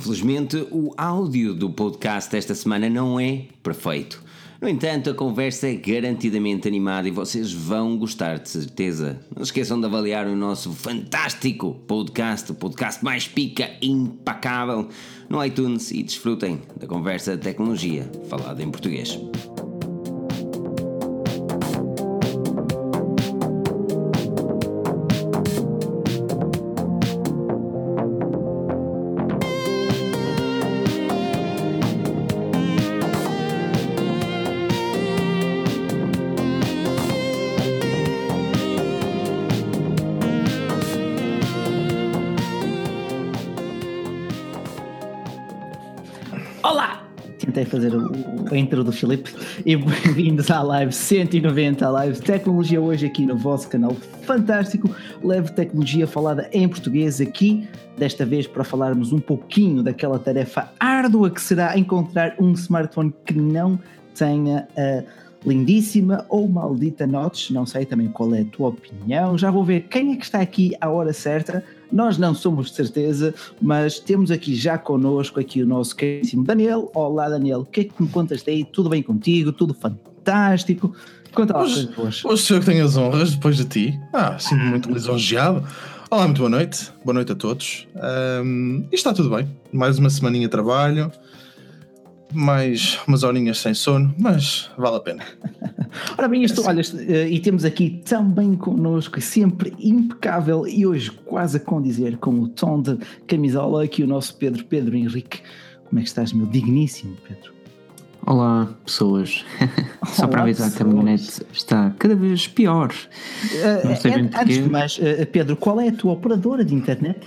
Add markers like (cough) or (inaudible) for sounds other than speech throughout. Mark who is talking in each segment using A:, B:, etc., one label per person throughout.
A: Infelizmente, o áudio do podcast desta semana não é perfeito. No entanto, a conversa é garantidamente animada e vocês vão gostar de certeza. Não esqueçam de avaliar o nosso fantástico podcast, o podcast mais pica impacável, no iTunes e desfrutem da conversa de tecnologia falada em português.
B: Intro do Filipe e bem-vindos à live 190, a live tecnologia hoje aqui no vosso canal fantástico, leve tecnologia falada em português aqui, desta vez para falarmos um pouquinho daquela tarefa árdua que será encontrar um smartphone que não tenha a lindíssima ou maldita notch, não sei também qual é a tua opinião, já vou ver quem é que está aqui à hora certa nós não somos de certeza, mas temos aqui já connosco aqui o nosso queridíssimo Daniel. Olá Daniel, o que é que me contas daí? Tudo bem contigo? Tudo fantástico?
C: Conta lá hoje, hoje sou eu que tenho as honras depois de ti. Ah, sinto-me muito lisonjeado. Olá, muito boa noite. Boa noite a todos. Um, e está tudo bem. Mais uma semaninha de trabalho mais umas horinhas sem sono, mas vale a pena. (laughs)
B: Ora bem, isto, olha, eh, e temos aqui também connosco, sempre impecável e hoje quase a condizer com o tom de camisola, aqui o nosso Pedro, Pedro Henrique. Como é que estás, meu digníssimo Pedro?
D: Olá, pessoas. Olá, (laughs) Só para avisar que a minha net está cada vez pior.
B: Uh, Não sei bem antes de mais, uh, Pedro, qual é a tua operadora de internet?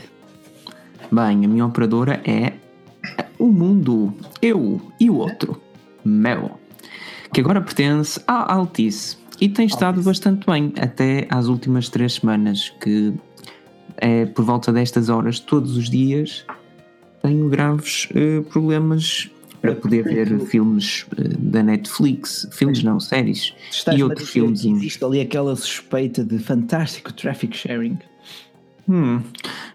D: Bem, a minha operadora é o mundo, eu e o outro, Mel, que agora pertence à Altice e tem estado Altice. bastante bem até às últimas três semanas, que é por volta destas horas, todos os dias, tenho graves uh, problemas para poder ver filmes uh, da Netflix, filmes não, séries Estás e outros filmes.
B: Existe ali aquela suspeita de fantástico traffic sharing.
D: Hum,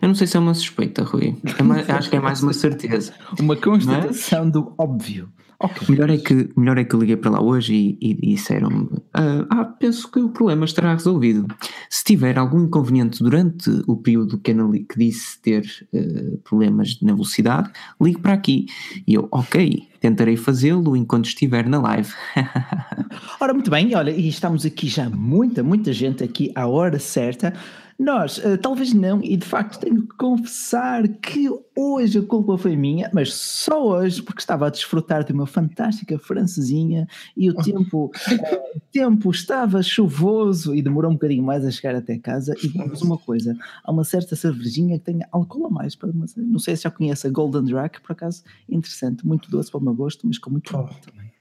D: eu não sei se é uma suspeita, Rui. É (laughs) acho que é mais uma certeza.
B: uma constatação Mas, do óbvio.
D: Okay. Melhor, é que, melhor é que eu liguei para lá hoje e, e disseram-me: ah, ah, penso que o problema estará resolvido. Se tiver algum inconveniente durante o período que, que disse ter uh, problemas na velocidade, ligue para aqui. E eu, ok, tentarei fazê-lo enquanto estiver na live. (laughs)
B: Ora, muito bem, olha, e estamos aqui já muita, muita gente aqui à hora certa. Nós, uh, talvez não, e de facto tenho que confessar que hoje a culpa foi minha, mas só hoje, porque estava a desfrutar de uma fantástica francesinha e o tempo, uh, o tempo estava chuvoso e demorou um bocadinho mais a chegar até casa. E vamos uma coisa: há uma certa cervejinha que tem álcool a mais. Para uma, não sei se já conhece a Golden Drac, por acaso, interessante, muito doce para o meu gosto, mas com muito oh. também.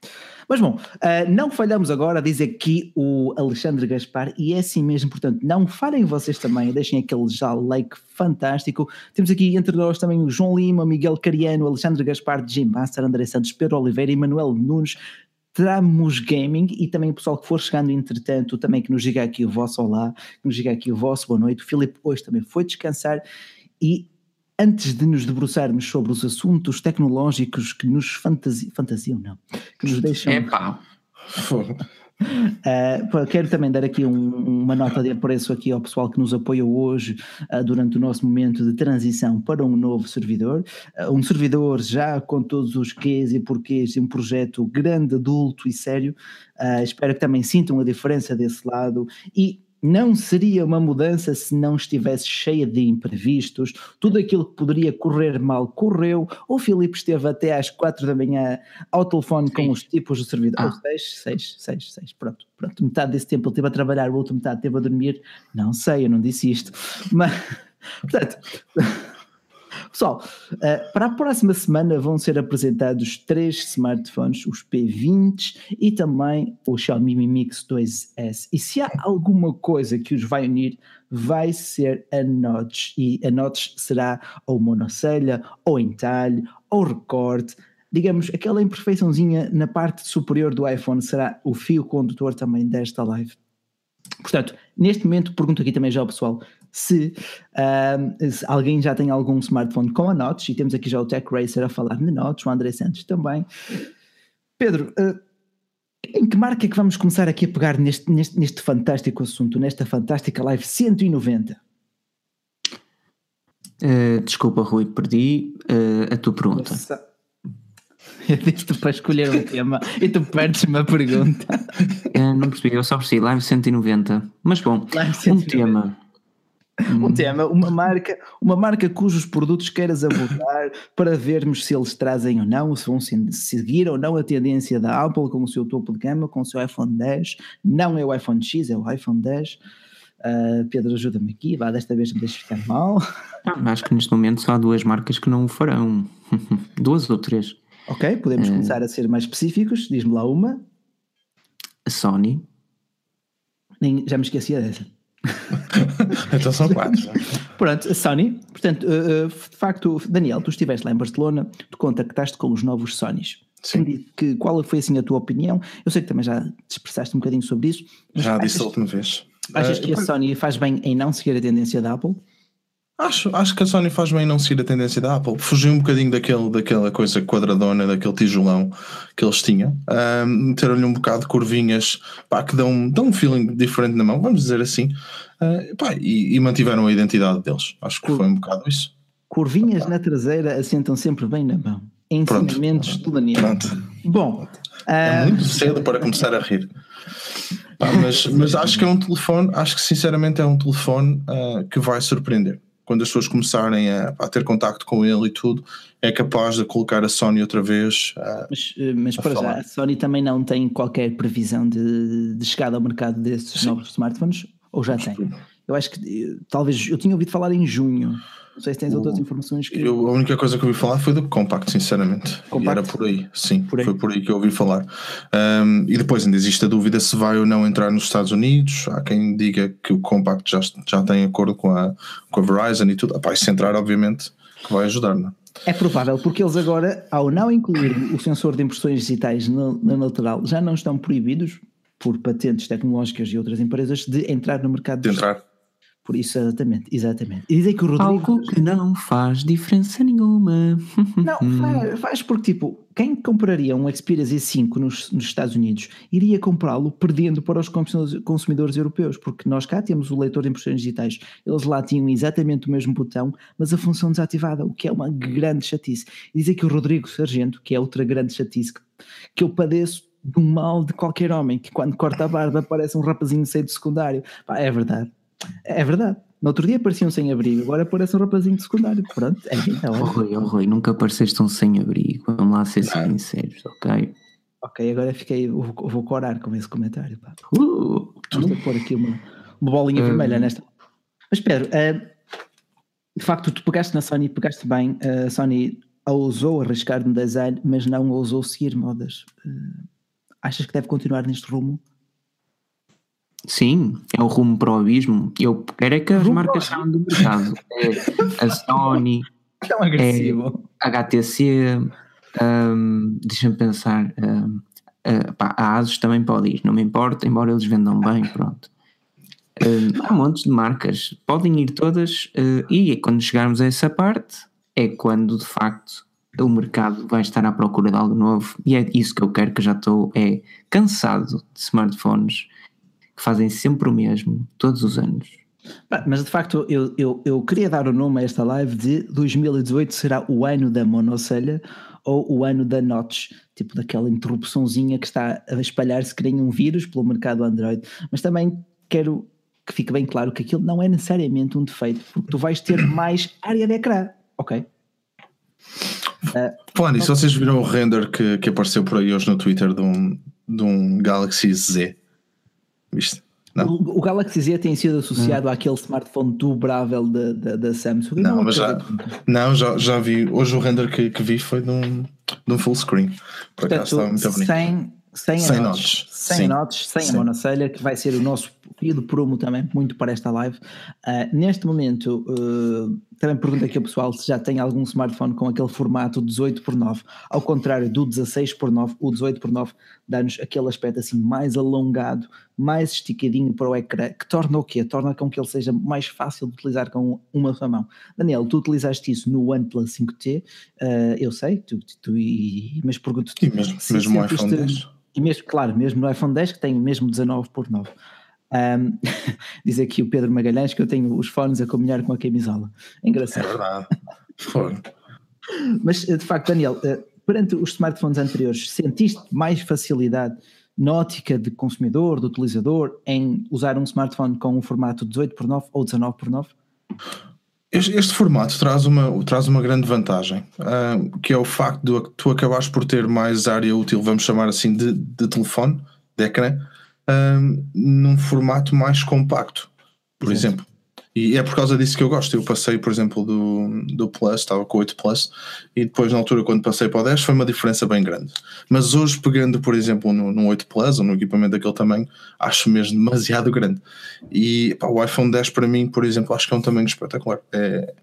B: Mas bom, uh, não falhamos agora, diz aqui o Alexandre Gaspar, e é assim mesmo, portanto, não falem vocês também, deixem aquele já like fantástico. Temos aqui entre nós também o João Lima, Miguel Cariano, Alexandre Gaspar, Jim Master, André Santos, Pedro Oliveira e Manuel Nunes. Tramos Gaming e também o pessoal que for chegando entretanto, também que nos diga aqui o vosso olá, que nos diga aqui o vosso boa noite. O Filipe hoje também foi descansar e antes de nos debruçarmos sobre os assuntos tecnológicos que nos fantasi fantasiam, não, que nos deixam.
D: É pá.
B: Uh, quero também dar aqui um, uma nota de apreço aqui ao pessoal que nos apoiou hoje uh, durante o nosso momento de transição para um novo servidor, uh, um servidor já com todos os quês e porquês de um projeto grande, adulto e sério. espero que também sintam a diferença desse lado e não seria uma mudança se não estivesse cheia de imprevistos, tudo aquilo que poderia correr mal correu. O Filipe esteve até às quatro da manhã ao telefone com os tipos do servidor. Ah. seis, seis, seis, seis, pronto, pronto. Metade desse tempo ele esteve a trabalhar, o outro metade esteve a dormir. Não sei, eu não disse isto. Mas, (laughs) portanto. Pessoal, uh, para a próxima semana vão ser apresentados três smartphones, os P20 e também o Xiaomi Mi Mix 2S. E se há alguma coisa que os vai unir, vai ser a notch. E a notch será ou monocelha, ou entalhe, ou recorte. Digamos, aquela imperfeiçãozinha na parte superior do iPhone será o fio condutor também desta live. Portanto, neste momento, pergunto aqui também já ao pessoal: se, uh, se, alguém já tem algum smartphone com a Notch, e temos aqui já o Tech Racer a falar de Notch, o André Santos também. Pedro, uh, em que marca é que vamos começar aqui a pegar neste, neste, neste fantástico assunto, nesta fantástica live 190?
D: Uh, desculpa, Rui, perdi uh, a tua pergunta. Nossa. (laughs)
B: Eu disse para escolher um tema e tu perdes-me a pergunta.
D: Uh, não percebi, eu só percebi Live 190. Mas bom, 190. um tema.
B: Um tema, uma marca, uma marca cujos produtos queiras abordar para vermos se eles trazem ou não, se vão seguir ou não a tendência da Apple com o seu topo de gama, com o seu iPhone 10. Não é o iPhone X, é o iPhone 10. Uh, Pedro, ajuda-me aqui, vá, desta vez me deixe ficar mal.
D: Ah, acho que neste momento só há duas marcas que não o farão. (laughs) duas ou três.
B: Ok, podemos uh, começar a ser mais específicos. Diz-me lá uma.
D: A Sony.
B: Nem, já me esquecia dessa. (laughs)
C: então são quatro.
B: Pronto, Sony. Portanto, uh, de facto, Daniel, tu estiveste lá em Barcelona, tu contactaste com os novos Sonys. Sim. Que, qual foi assim a tua opinião? Eu sei que também já te expressaste um bocadinho sobre isso.
C: Já disse a última vez.
B: Achas uh, que a Sony faz bem em não seguir a tendência da Apple?
C: Acho, acho que a Sony faz bem em não seguir a tendência da Apple. Fugiu um bocadinho daquele, daquela coisa quadradona, daquele tijolão que eles tinham. Um, Meteram-lhe um bocado de curvinhas pá, que dão, dão um feeling diferente na mão, vamos dizer assim. Uh, pá, e, e, mantiveram a identidade deles. Acho que Cur foi um bocado isso.
B: Curvinhas na traseira assentam sempre bem na mão. Ensinamentos. Pronto. Bom.
C: É muito cedo para começar a rir. Pá, mas, mas acho que é um telefone, acho que sinceramente é um telefone uh, que vai surpreender quando as pessoas começarem a, a, ter contacto com ele e tudo, é capaz de colocar a Sony outra vez.
B: A, mas eh, mas para falar. já, a Sony também não tem qualquer previsão de, de chegada ao mercado desses Sim. novos smartphones? Ou já tem? Eu acho que eh, talvez eu tinha ouvido falar em junho. Não sei se tens outras informações que.
C: Eu, a única coisa que eu ouvi falar foi do Compact, sinceramente. Compact? Era por aí, sim, por aí. foi por aí que eu ouvi falar. Um, e depois ainda existe a dúvida se vai ou não entrar nos Estados Unidos. Há quem diga que o Compact já, já tem acordo com a, com a Verizon e tudo. Epá, se entrar, obviamente, que vai ajudar, não
B: é? É provável, porque eles agora, ao não incluir o sensor de impressões digitais na, na lateral, já não estão proibidos por patentes tecnológicas e outras empresas de entrar no mercado
C: de entrar.
B: Por isso, exatamente, exatamente. E dizem que o Rodrigo.
D: Algo que não faz diferença nenhuma. (laughs)
B: Não, faz, faz porque, tipo, quem compraria um Xperia Z5 nos, nos Estados Unidos iria comprá-lo perdendo para os consumidores europeus, porque nós cá temos o leitor de impressões digitais. Eles lá tinham exatamente o mesmo botão, mas a função desativada, o que é uma grande chatice. E dizem que o Rodrigo Sargento, que é outra grande chatice que, que eu padeço do mal de qualquer homem, que quando corta a barba parece um rapazinho cedo de secundário. Pá, é verdade. É verdade. No outro dia parecia um sem-abrigo, agora parece um rapazinho de secundário. Pronto, é então.
D: Oh, Rui, oh, Rui, nunca pareceste um sem-abrigo. Vamos lá ser sinceros, ok?
B: Ok, agora fiquei. Vou, vou corar com esse comentário. Pá. Uh, Vou pôr aqui uma, uma bolinha uh, vermelha nesta. Mas Pedro, uh, de facto, tu pegaste na Sony, pegaste bem. A Sony ousou arriscar no design, mas não ousou seguir modas. Uh, achas que deve continuar neste rumo?
D: Sim, é o rumo para o abismo. Eu quero é que as marcas saiam do mercado. É a Sony, (laughs)
B: Tão agressivo.
D: é HTC, um, deixa-me pensar. Um, uh, pá, a Asus também pode ir, não me importa, embora eles vendam bem, pronto. Um, há montes de marcas, podem ir todas, uh, e quando chegarmos a essa parte, é quando de facto o mercado vai estar à procura de algo novo, e é isso que eu quero, que já estou é, cansado de smartphones que fazem sempre o mesmo, todos os anos.
B: Mas de facto, eu, eu, eu queria dar o nome a esta live de 2018 será o ano da monocelha ou o ano da notch, tipo daquela interrupçãozinha que está a espalhar-se que nem um vírus pelo mercado Android. Mas também quero que fique bem claro que aquilo não é necessariamente um defeito, porque tu vais ter mais área de ecrã, ok?
C: Uh, Falando nisso, vocês viram o render que, que apareceu por aí hoje no Twitter de um, de um Galaxy Z? Viste?
B: O, o, Galaxy Z tem sido associado hum. àquele smartphone dobrável da, Samsung.
C: Não, não mas já, não, já, já vi. Hoje o render que, que vi foi de um, de um full screen. Por
B: Portanto, acaso estava muito bonito. Sem, sem, sem notes. Sem notes, sem a monocelha, que vai ser o nosso fio de prumo também, muito para esta live. Uh, neste momento, uh, também pergunto aqui ao pessoal se já tem algum smartphone com aquele formato 18 por 9 ao contrário do 16 por 9 o 18 por 9 dá-nos aquele aspecto assim mais alongado, mais esticadinho para o ecrã, que torna o quê? Torna com que ele seja mais fácil de utilizar com uma só mão. Daniel, tu utilizaste isso no OnePlus 5T, uh, eu sei, tu, tu, tu, mas pergunto-te...
C: mesmo, mesmo no iPhone 10?
B: E mesmo, claro, mesmo no iPhone 10 que tem mesmo 19 por 9. Um, (laughs) diz aqui o Pedro Magalhães que eu tenho os fones a combinar com a camisola. Engraçado.
C: É verdade. (laughs)
B: Mas eh, de facto, Daniel, eh, perante os smartphones anteriores, sentiste mais facilidade na ótica de consumidor, do utilizador, em usar um smartphone com um formato 18 por 9 ou 19 por 9?
C: Este, este, formato traz uma, traz uma grande vantagem, uh, que é o facto de tu acabares por ter mais área útil, vamos chamar assim, de, de telefone, de ecrã, um, num formato mais compacto, por exemplo. E é por causa disso que eu gosto. Eu passei, por exemplo, do, do Plus, estava com o 8 Plus, e depois, na altura, quando passei para o 10, foi uma diferença bem grande. Mas hoje, pegando, por exemplo, no, no 8 Plus ou no equipamento daquele tamanho, acho mesmo demasiado grande. E pá, o iPhone 10, para mim, por exemplo, acho que é um tamanho espetacular. É,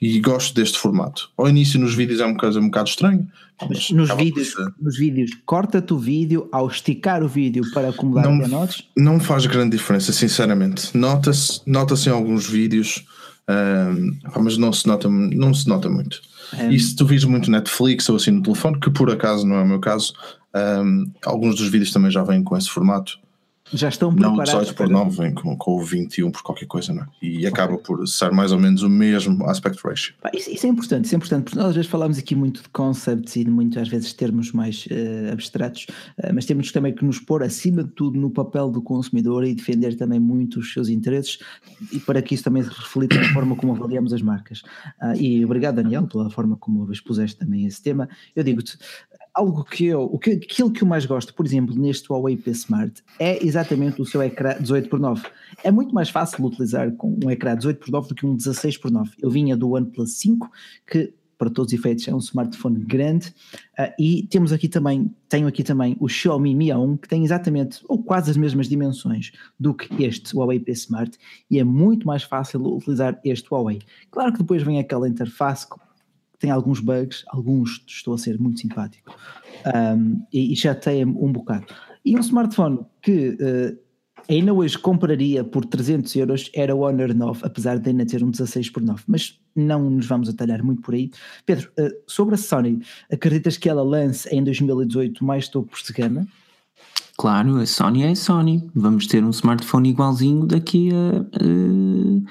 C: e gosto deste formato. Ao início nos vídeos é uma coisa um bocado estranha.
B: Mas nos vídeos, nos vídeos, corta-te o vídeo ao esticar o vídeo para acomodar
C: não, notas? Não faz grande diferença, sinceramente. Nota-se nota em alguns vídeos, mas não se nota, não se nota muito. Um, e se tu vires muito Netflix ou assim no telefone, que por acaso não é o meu caso, um, alguns dos vídeos também já vêm com esse formato
B: já estão preparados.
C: Não 18 por 9 vem com, com o 21 por qualquer coisa, não é? E okay. acaba por ser mais ou menos o mesmo aspect ratio.
B: Isso, isso, é importante, isso é importante, porque nós às vezes falamos aqui muito de concepts e de muito às vezes termos mais uh, abstratos, uh, mas temos também que nos pôr acima de tudo no papel do consumidor e defender também muito os seus interesses e para que isso também se reflita na forma como avaliamos as marcas. Uh, e obrigado Daniel pela forma como expuseste também esse tema. Eu digo-te, algo que eu, o que, aquilo que eu mais gosto, por exemplo, neste Huawei P Smart, é exatamente o seu ecrã 18 por 9 É muito mais fácil utilizar com um ecrã 18 por 9 do que um 16 por 9 Eu vinha do OnePlus 5, que para todos os efeitos é um smartphone grande, uh, e temos aqui também, tenho aqui também o Xiaomi Mi A1, que tem exatamente ou quase as mesmas dimensões do que este Huawei P Smart, e é muito mais fácil utilizar este Huawei. Claro que depois vem aquela interface tem alguns bugs, alguns estou a ser muito simpático um, e, e chateia-me um bocado. E um smartphone que uh, ainda hoje compraria por 300 euros era o Honor 9, apesar de ainda ter um 16 por 9, mas não nos vamos atalhar muito por aí. Pedro, uh, sobre a Sony, acreditas que ela lance em 2018 mais topo de gama?
D: Claro, a Sony é a Sony. Vamos ter um smartphone igualzinho daqui a. Uh,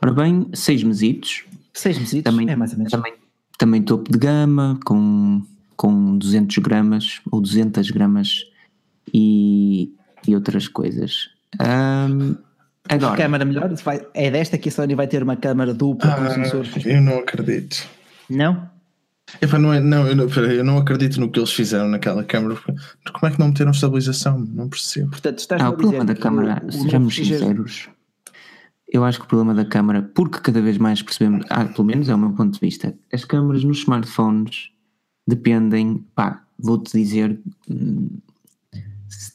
D: ora bem, seis mesitos.
B: Seis mesitos? Também, é mais ou menos.
D: Também, também topo de gama, com, com 200 gramas ou 200 gramas e, e outras coisas. Um, agora.
B: Câmara melhor? É desta que a Sony vai ter uma câmara dupla
C: ah, com sensores? Eu não acredito.
B: Não?
C: Epa, não, é, não, eu, não, eu não acredito no que eles fizeram naquela câmara. Como é que não meteram estabilização? Não percebo.
B: Portanto, estás
D: ah, o problema da câmara, sejamos sinceros, eu acho que o problema da câmara, porque cada vez mais percebemos, ah, pelo menos é o meu ponto de vista, as câmaras nos smartphones dependem, pá, vou-te dizer,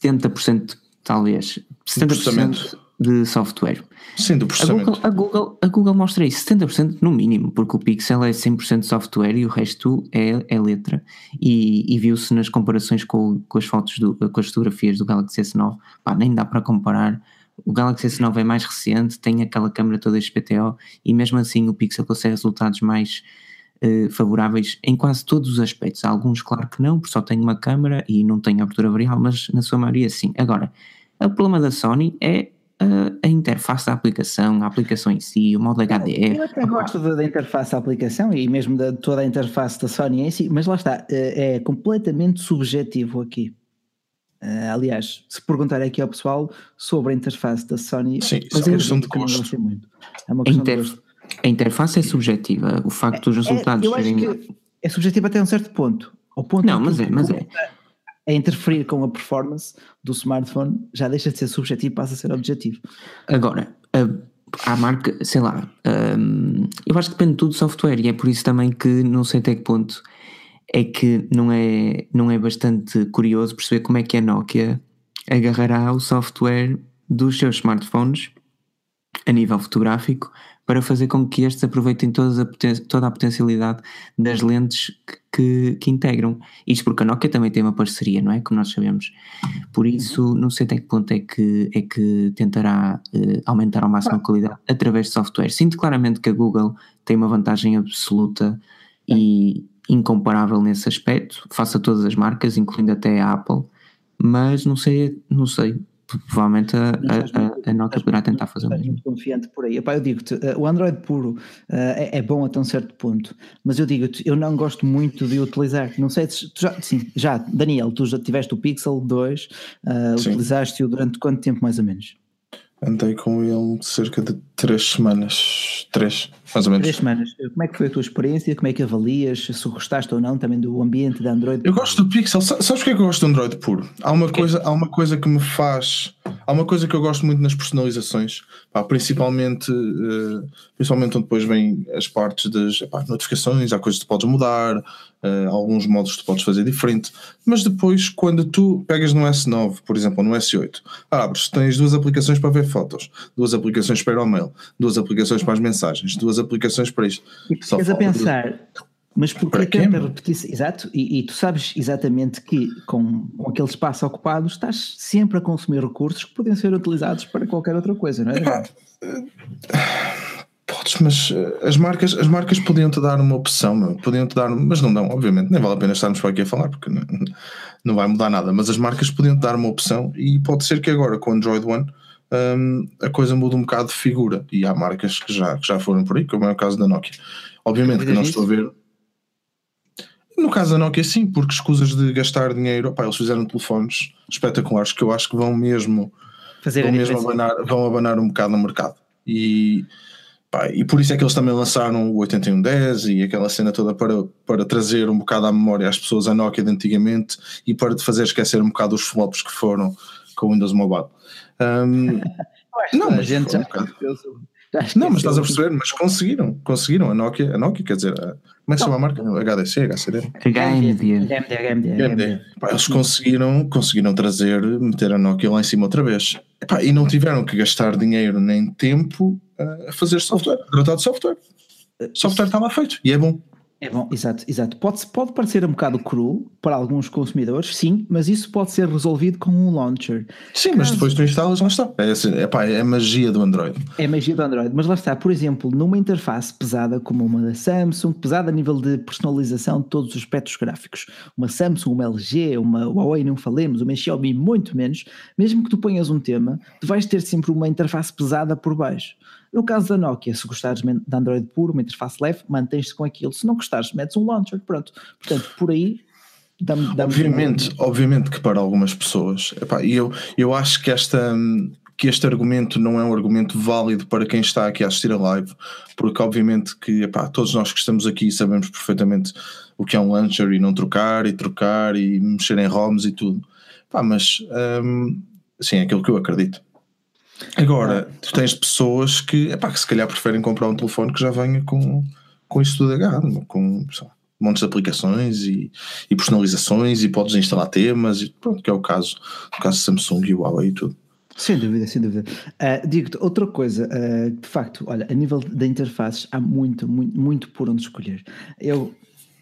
D: 70% talvez, 70% de software.
C: Sim, do
D: processamento. A Google, a, Google, a Google mostra isso, 70% no mínimo, porque o Pixel é 100% software e o resto é, é letra. E, e viu-se nas comparações com, com as fotos, do, com as fotografias do Galaxy S9, pá, nem dá para comparar o Galaxy S9 é mais recente, tem aquela câmera toda XPTO e mesmo assim o Pixel consegue resultados mais uh, favoráveis em quase todos os aspectos. Há alguns, claro que não, porque só tem uma câmera e não tem abertura variável, mas na sua maioria sim. Agora, o problema da Sony é uh, a interface da aplicação, a aplicação em si, o modo HDR.
B: Eu até gosto da, da interface da aplicação e mesmo de toda a interface da Sony em si, mas lá está, é, é completamente subjetivo aqui. Uh, aliás, se perguntar aqui ao pessoal sobre a interface da Sony,
C: Sim, mas é uma questão de gosto.
B: Muito. É uma questão
D: interf de gosto. a interface é subjetiva, o facto dos é, resultados
B: é, eu serem... acho que é subjetiva até um certo ponto. Ao ponto
D: Não, mas é, mas é.
B: A interferir com a performance do smartphone já deixa de ser subjetivo e passa a ser objetivo.
D: Agora, a, a marca, sei lá, um, eu acho que depende tudo do software e é por isso também que não sei até que ponto é que não é, não é bastante curioso perceber como é que a Nokia agarrará o software dos seus smartphones a nível fotográfico para fazer com que estes aproveitem todas a toda a potencialidade das lentes que, que, integram. Isto porque a Nokia também tem uma parceria, não é? Como nós sabemos. Por isso, não sei até que ponto é que, é que tentará uh, aumentar ao máximo a qualidade através de software. Sinto claramente que a Google tem uma vantagem absoluta e incomparável nesse aspecto, face a todas as marcas, incluindo até a Apple, mas não sei, não sei, provavelmente a, a, a Nokia poderá tentar fazer o mesmo.
B: muito confiante por aí. Epá, eu digo-te, uh, o Android puro uh, é, é, bom até um certo ponto, mas eu digo-te, eu não gosto muito de utilizar. Não sei se tu já, sim, já, Daniel, tu já tiveste o Pixel 2, uh, utilizaste-o durante quanto tempo mais ou menos?
C: Andei com ele cerca de três semanas, três, mais ou menos.
B: Três semanas. Como é que foi a tua experiência? Como é que avalias? Se gostaste ou não também do ambiente da Android?
C: Eu gosto do Pixel. Sabes porque é que eu gosto do Android puro? Há uma, coisa, há uma coisa que me faz. Há uma coisa que eu gosto muito nas personalizações, pá, principalmente, uh, principalmente onde depois vêm as partes das pá, notificações, há coisas que tu podes mudar, uh, alguns modos que tu podes fazer diferente, mas depois, quando tu pegas no S9, por exemplo, ou no S8, abres, tens duas aplicações para ver fotos, duas aplicações para ir ao mail, duas aplicações para as mensagens, duas aplicações para isto.
B: E ficas a pensar, mas porquê tanta repetição? Exato, e, e, tu sabes exatamente que com, com aquele espaço ocupado estás sempre a consumir recursos que podem ser utilizados para qualquer outra coisa, não é?
C: Podes, mas eh, as marcas, as marcas podiam-te dar uma opção, podiam-te dar, mas não dão, obviamente, nem vale a pena estarmos para aqui a falar, porque não, não vai mudar nada, mas as marcas podiam-te dar uma opção e pode ser que agora com o Android One um, a coisa muda um bocado de figura e há marcas que já, que já foram por aí, como é o caso da Nokia. Obviamente que não estou a ver. No caso da Nokia, sim, porque escusas de gastar dinheiro, opá, eles fizeram telefones espetaculares que eu acho que vão mesmo, Fazer vão, mesmo abanar, vão abanar um bocado no mercado. E, pá, e por isso é que eles também lançaram o 8110 e aquela cena toda para, para trazer um bocado à memória às pessoas a Nokia de antigamente e para te fazer esquecer um bocado os flops que foram com o Windows Mobile. (laughs) Um, não, mas gente já, não, mas estás a perceber, mas conseguiram, conseguiram a Nokia, a Nokia quer dizer, a, como é que se chama a marca? HDC, HCD?
D: HMD.
C: HMD. Eles conseguiram, conseguiram trazer, meter a Nokia lá em cima outra vez. e não tiveram que gastar dinheiro nem tempo a fazer software, a de software. O software estava feito e é bom.
B: É bom, exato, exato. Pode, pode parecer um bocado cru para alguns consumidores, sim, mas isso pode ser resolvido com um launcher.
C: Sim, Caso... mas depois tu instalas, lá está. É, assim, é, pá, é a magia do Android.
B: É a magia do Android, mas lá está, por exemplo, numa interface pesada como uma da Samsung, pesada a nível de personalização de todos os aspectos gráficos, uma Samsung, uma LG, uma Huawei, não falemos, uma Xiaomi, muito menos, mesmo que tu ponhas um tema, tu vais ter sempre uma interface pesada por baixo. No caso da Nokia, se gostares de Android puro, uma interface leve, mantens-te com aquilo. Se não gostares, metes um launcher, pronto. Portanto, por aí
C: Dá-me, dá obviamente, obviamente que para algumas pessoas, epá, eu, eu acho que esta que este argumento não é um argumento válido para quem está aqui a assistir a live, porque obviamente que epá, todos nós que estamos aqui sabemos perfeitamente o que é um launcher e não trocar e trocar e mexer em ROMs e tudo. Epá, mas hum, sim, é aquilo que eu acredito. Agora, tu tens pessoas que, epá, que se calhar preferem comprar um telefone que já venha com, com isso tudo agarrado, com sei lá, montes de aplicações e, e, personalizações e podes instalar temas, e pronto, que é o caso, o caso Samsung e Huawei e tudo.
B: Sem dúvida, sem dúvida. Uh, Digo-te outra coisa, uh, de facto, olha, a nível da interfaces há muito, muito, muito por onde escolher. Eu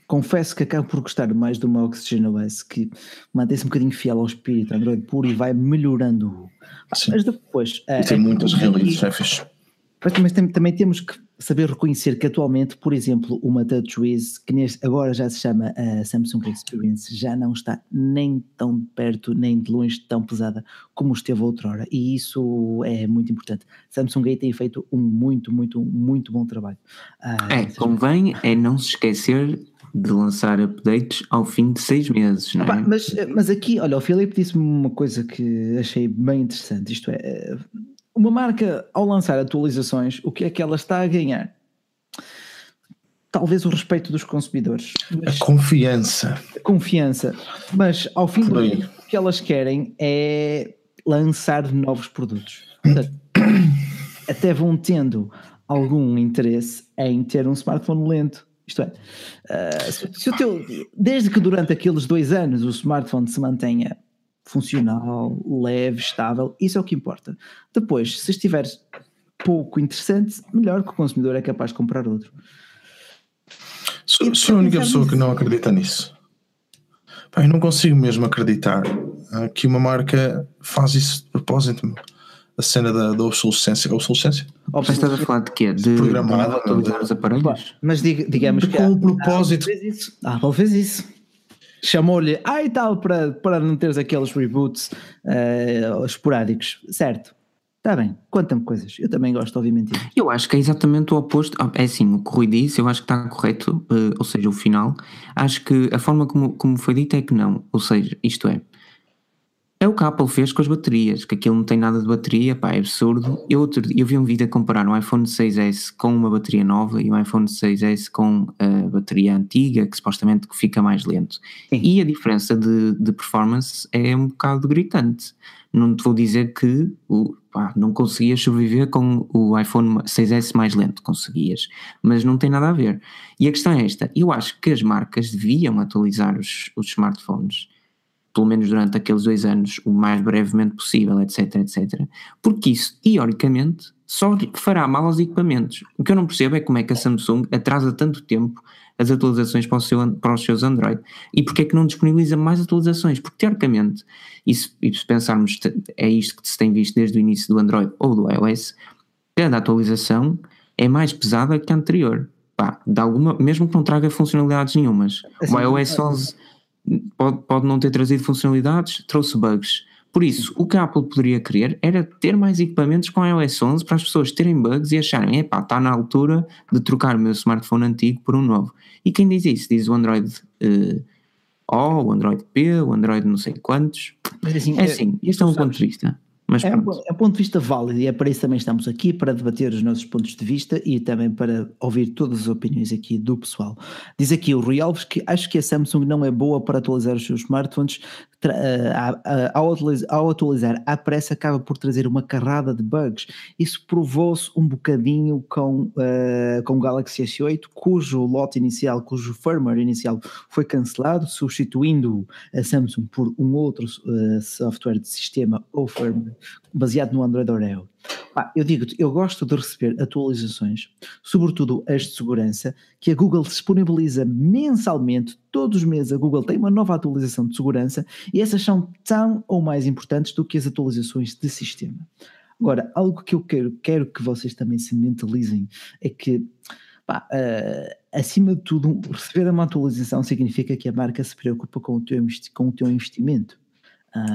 B: confesso que acabo por gostar mais do meu Oxygen OS, que mantém-se um bocadinho fiel ao espírito Android puro e vai melhorando. Mas depois.
C: Uh, e tem muitas releases, é fixe.
B: Mas também, também temos que saber reconhecer que atualmente, por exemplo, uma TouchWiz, que neste, agora já se chama a Samsung Experience, já não está nem tão perto, nem de longe tão pesada como esteve outrora. E isso é muito importante. Samsung aí tem feito um muito, muito, muito bom trabalho.
D: Ah, é, convém é não se esquecer de lançar updates ao fim de seis meses, não é?
B: mas, mas aqui, olha, o Filipe disse-me uma coisa que achei bem interessante, isto é uma marca, ao lançar atualizações, o que é que ela está a ganhar? Talvez o respeito dos consumidores.
C: A confiança.
B: A confiança. Mas, ao fim do dia, o que elas querem é lançar novos produtos. Portanto, (coughs) até vão tendo algum interesse em ter um smartphone lento. Isto é, uh, se, se o teu, desde que durante aqueles dois anos o smartphone se mantenha funcional, leve, estável, isso é o que importa. Depois, se estiver pouco interessante, melhor que o consumidor é capaz de comprar outro.
C: Sou, sou a única pessoa que não acredita nisso. Pai, não consigo mesmo acreditar uh, que uma marca faz isso de propósito. A cena da, da obsolescência. Obsolescência?
D: Mas estás a falar de quê? De,
C: Programada,
D: de atualizar
C: de-
D: os aparelhos?
B: Mas diga- digamos que.
C: Com o propósito.
B: A Apple fez isso. A Apple fez isso. Chamou-lhe, ah e tal, para, para não teres aqueles reboots eh, esporádicos. Certo. Está bem, conta-me coisas. Eu também gosto, obviamente. disso.
D: Eu acho que é exatamente o oposto. Ah, É assim, o que o Rui disse, eu acho que está correto, eh, ou seja, o final. Acho que a forma como, como foi dito é que não. Ou seja, isto é. É o que a Apple fez com as baterias, que aquilo não tem nada de bateria, pá, é absurdo. Eu, outro, eu vi um vídeo a comparar um iPhone 6S com uma bateria nova e um iPhone 6S com a bateria antiga, que supostamente fica mais lento.
B: Sim.
D: E a diferença de, de performance é um bocado gritante. Não te vou dizer que pá, não conseguias sobreviver com o iPhone 6S mais lento, conseguias, mas não tem nada a ver. E a questão é esta: eu acho que as marcas deviam atualizar os, os smartphones, pelo menos durante aqueles dois anos, o mais brevemente possível, etc, etc, porque isso, teoricamente, só fará mal aos equipamentos. O que eu não percebo é como é que a Samsung atrasa tanto tempo as atualizações para, seu, para os seus Android e porque é que não disponibiliza mais atualizações, porque teoricamente, e se, e se pensarmos, é isto que se tem visto desde o início do Android ou do iOS, cada atualização é mais pesada que a anterior. Pá, de alguma, mesmo que não traga funcionalidades nenhumas.
B: Assim,
D: o iOS 11 pode, pode não ter trazido funcionalidades, trouxe bugs. Por isso, o que a Apple poderia querer era ter mais equipamentos com iOS 11 para as pessoas terem bugs e acharem, epá, está na altura de trocar o meu smartphone antigo por um novo. E quem diz isso? Diz o Android eh, O, o Android P, o Android não sei quantos.
B: Mas assim,
D: É assim, este é um
B: sabes-
D: ponto de vista. Mas
B: É um,
D: pronto.
B: é um ponto de vista válido e é para isso também estamos aqui, para debater os nossos pontos de vista e também para ouvir todas as opiniões aqui do pessoal. Diz aqui o Rui Alves que acho que a Samsung não é boa para atualizar os seus smartphones, eh, ao, ao atualizar à pressa acaba por trazer uma carrada de bugs. Isso provou-se um bocadinho com, eh, com o Galaxy S8, cujo lote inicial, cujo firmware inicial foi cancelado, substituindo a Samsung por um outro eh, software de sistema ou firmware baseado no Android Oreo. Pá, eu digo-te, eu gosto de receber atualizações, sobretudo as de segurança, que a Google disponibiliza mensalmente, todos os meses a Google tem uma nova atualização de segurança e essas são tão ou mais importantes do que as atualizações de sistema. Agora, algo que eu quero, quero que vocês também se mentalizem é que, pá, eh, acima de tudo, receber uma atualização significa que a marca se preocupa com o teu, com o teu investimento.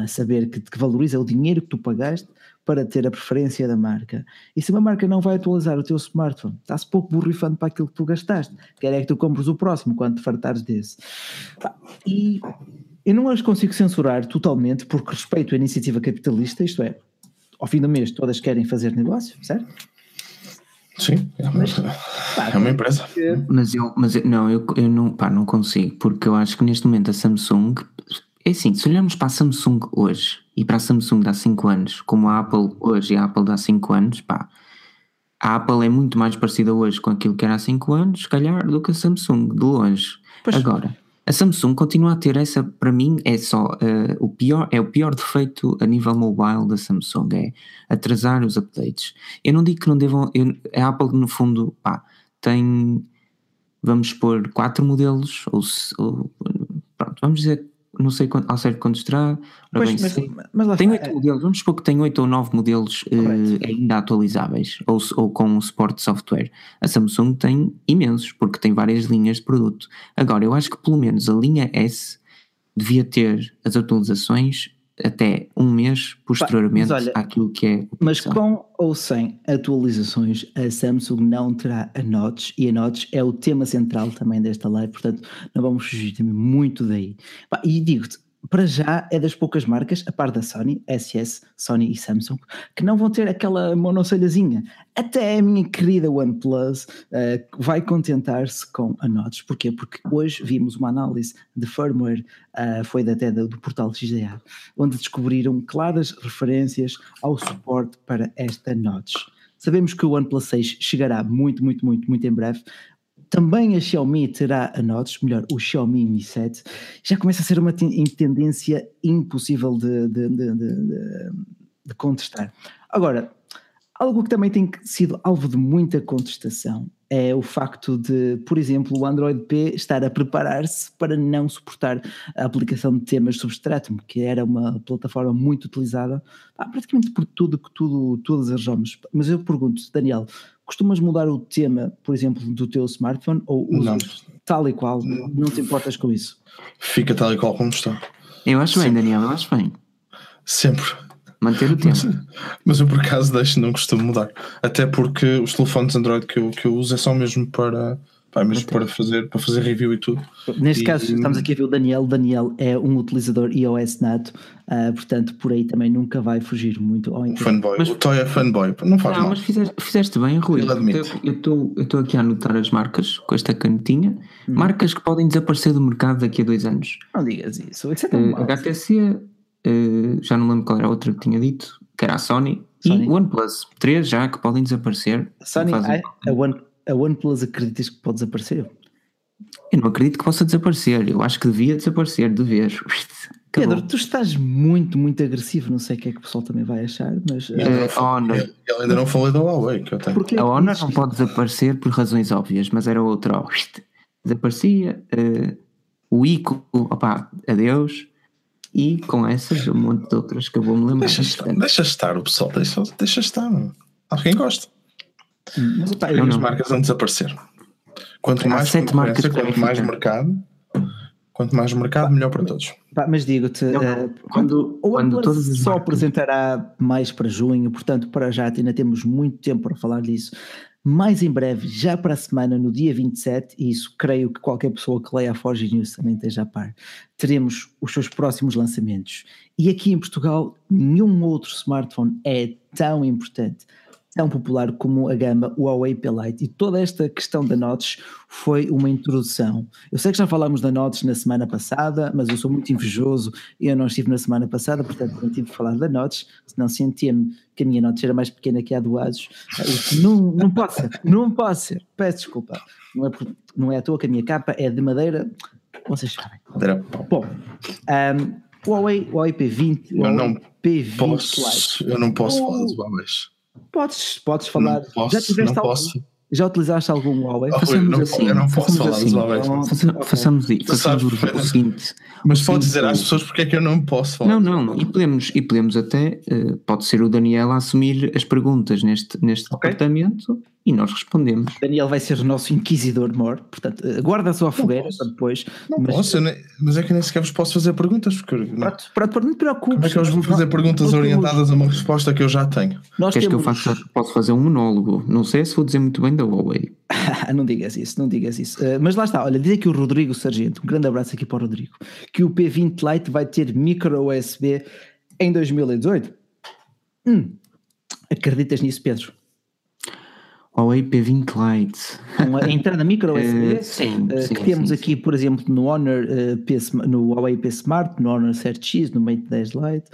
B: Saber que, que valoriza o dinheiro que tu pagaste para ter a preferência da marca. E se uma marca não vai atualizar o teu smartphone, está-se pouco borrifando para aquilo que tu gastaste. Quer é que tu compres o próximo quando te fartares desse. E eu não as consigo censurar totalmente porque respeito a iniciativa capitalista, isto é, ao fim do mês todas querem fazer negócio, certo?
C: Sim, é uma,
B: Pá,
C: é uma empresa.
D: Mas eu, mas eu, não, eu, eu não, pá, não consigo, porque eu acho que neste momento a Samsung, é assim, se olharmos para a Samsung hoje e para a Samsung de há 5 anos, como a Apple hoje e a Apple de há 5 anos, pá, a Apple é muito mais parecida hoje com aquilo que era há 5 anos, se calhar, do que a Samsung, de longe.
B: Pois.
D: Agora, a Samsung continua a ter essa, para mim, é só eh, o pior, é o pior defeito a nível mobile da Samsung, é atrasar os updates. Eu não digo que não devam, eu- a Apple no fundo, pá, tem, vamos pôr quatro modelos, ou, ou pronto, vamos dizer, não sei quanto, ao certo quantos terá, ora
B: Pois,
D: bem,
B: mas,
D: sei.
B: mas lá
D: Tem oito modelos, vamos supor que tem oito ou nove modelos
B: Correto.
D: ainda atualizáveis ou, ou com suporte de software. A Samsung tem imensos, porque tem várias linhas de produto. Agora, eu acho que pelo menos a linha S devia ter as atualizações até um mês posteriormente
B: olha,
D: àquilo que é
B: Mas com ou sem atualizações, a Samsung não terá a Notch e a Notch é o tema central também desta live, portanto não vamos fugir também muito daí. E digo-te, para já é das poucas marcas, a par da Sony, SS, Sony e Samsung, que não vão ter aquela monocelhazinha. Até a minha querida OnePlus eh, vai contentar-se com a Notch. Porquê? Porque hoje vimos uma análise de firmware, eh, foi da- até do, do portal XDA, onde descobriram claras referências ao suporte para esta Notch. Sabemos que o OnePlus 6 chegará muito, muito, muito, muito em breve. Também a Xiaomi terá a melhor, o Xiaomi Mi 7. Já começa a ser uma tendência impossível de, de, de, de contestar. Agora, algo que também tem sido alvo de muita contestação é o facto de, por exemplo, o Android P estar a preparar-se para não suportar a aplicação de temas sobre Stratum, que era uma plataforma muito utilizada praticamente por tudo que tudo, todas as ROMs. Mas eu pergunto, Daniel, costumas mudar o tema, por exemplo, do teu smartphone ou usas não. tal e qual? Não. não te importas com isso?
C: Fica tal e qual como está.
D: Eu acho Sempre. bem, Daniel, eu acho bem.
C: Sempre
D: manter o tempo.
C: Mas, mas, eu por acaso deixo, não costumo mudar. Até porque os telefones Android que eu, que eu uso é só mesmo para. Pá, mesmo para fazer, para fazer review e tudo.
B: Neste
C: e,
B: caso, estamos aqui a ver o Daniel. O Daniel é um utilizador iOS nato, uh, portanto, por aí também nunca vai fugir muito ao
C: Fanboy, mas, o Toy é fanboy, não faz não, mal.
D: Mas fizeste, fizeste bem, Rui. Eu estou aqui a anotar as marcas com esta canetinha, hum. marcas que podem desaparecer do mercado daqui a dois anos.
B: Não digas isso, isso é tão uh,
D: HTC uh, já não lembro qual era a outra que tinha dito, que era a Sony, Sony. e OnePlus, três já que podem desaparecer.
B: Sony, fazem... a, One, a OnePlus acreditas que pode desaparecer?
D: Eu não acredito que possa desaparecer, eu acho que devia desaparecer de vez. (laughs)
B: Pedro, tu estás muito, muito agressivo, não sei o que é que o pessoal também vai achar, mas.
C: Ele, uh, Honor. ele ainda não falou da Huawei que eu tenho.
D: Porque a Honor não pode desaparecer por razões óbvias, mas era outra. (laughs) Desaparecia. Uh, o ICO, opá, adeus e com essas um monte de outras que eu vou me lembrar.
C: Deixa estar, deixa estar o pessoal, deixa, deixa estar. Há quem gosta.
B: Mas, opa,
C: e as marcas vão desaparecer. Quanto mais sete marcas quanto mais mercado, quanto mais mercado, melhor para todos.
B: mas digo-te, uh, quando, quando todas só marcas... apresentará mais para junho, portanto, para já ainda temos muito tempo para falar disso mais em breve, já para a semana, no dia 27, e isso creio que qualquer pessoa que leia a Forge News também esteja a par, teremos os seus próximos lançamentos. E aqui em Portugal, nenhum outro smartphone é tão importante tão popular como a gama Huawei P-Lite e toda esta questão da Notch foi uma introdução. Eu sei que já falámos da Notch na semana passada, mas eu sou muito invejoso e eu não estive na semana passada, portanto não tive de falar da Notch, senão sentia-me que a minha Notch era mais pequena que a do Asus. Não, não pode ser, não pode ser, peço desculpa. Não é, não é à toa que a minha capa é de madeira, vocês sabem. Bom, um, Huawei, Huawei P20, Huawei
C: eu não
B: P20
C: posso,
B: Lite.
C: Eu não posso oh. falar dos Huawei.
B: Podes, podes falar.
C: Não posso,
B: já tiveste
C: não
B: algum,
C: posso.
B: Já utilizaste algum Huawei?
C: Oh, façamos não, assim. Eu não posso falar assim. dos Huawei.
D: Façamos, façamos, façamos o, o seguinte.
C: Mas pode dizer às pessoas porque é que eu não posso falar.
D: Não, não, e podemos, e podemos até, uh, pode ser o Daniel a assumir as perguntas neste, neste okay. departamento e nós respondemos.
B: Daniel vai ser o nosso inquisidor mor, portanto, eh, guarda a sua fogueira para depois.
C: Não mas... posso, nem, mas é que nem sequer vos posso fazer perguntas. Porque,
B: pronto, pronto, não te preocupes.
C: Como é que eu vos vou fazer perguntas orientadas a uma resposta que eu já tenho?
D: Nós Queres temos... que eu faça, posso fazer um monólogo? Não sei se vou dizer muito bem da Huawei. (laughs)
B: não digas isso, não digas isso. Uh, mas lá está, olha, diz aqui o Rodrigo Sargento, um grande abraço aqui para o Rodrigo, que o P20 Lite vai ter micro USB em 2018. Hum, acreditas nisso, Pedro?
D: Huawei P20 Lite.
B: A entrada micro (laughs) USB, uh, sim, uh, sim, que temos sim, aqui, por exemplo, no Honor uh, P, no Huawei P Smart, no Honor 7X, no Mate 10 Lite.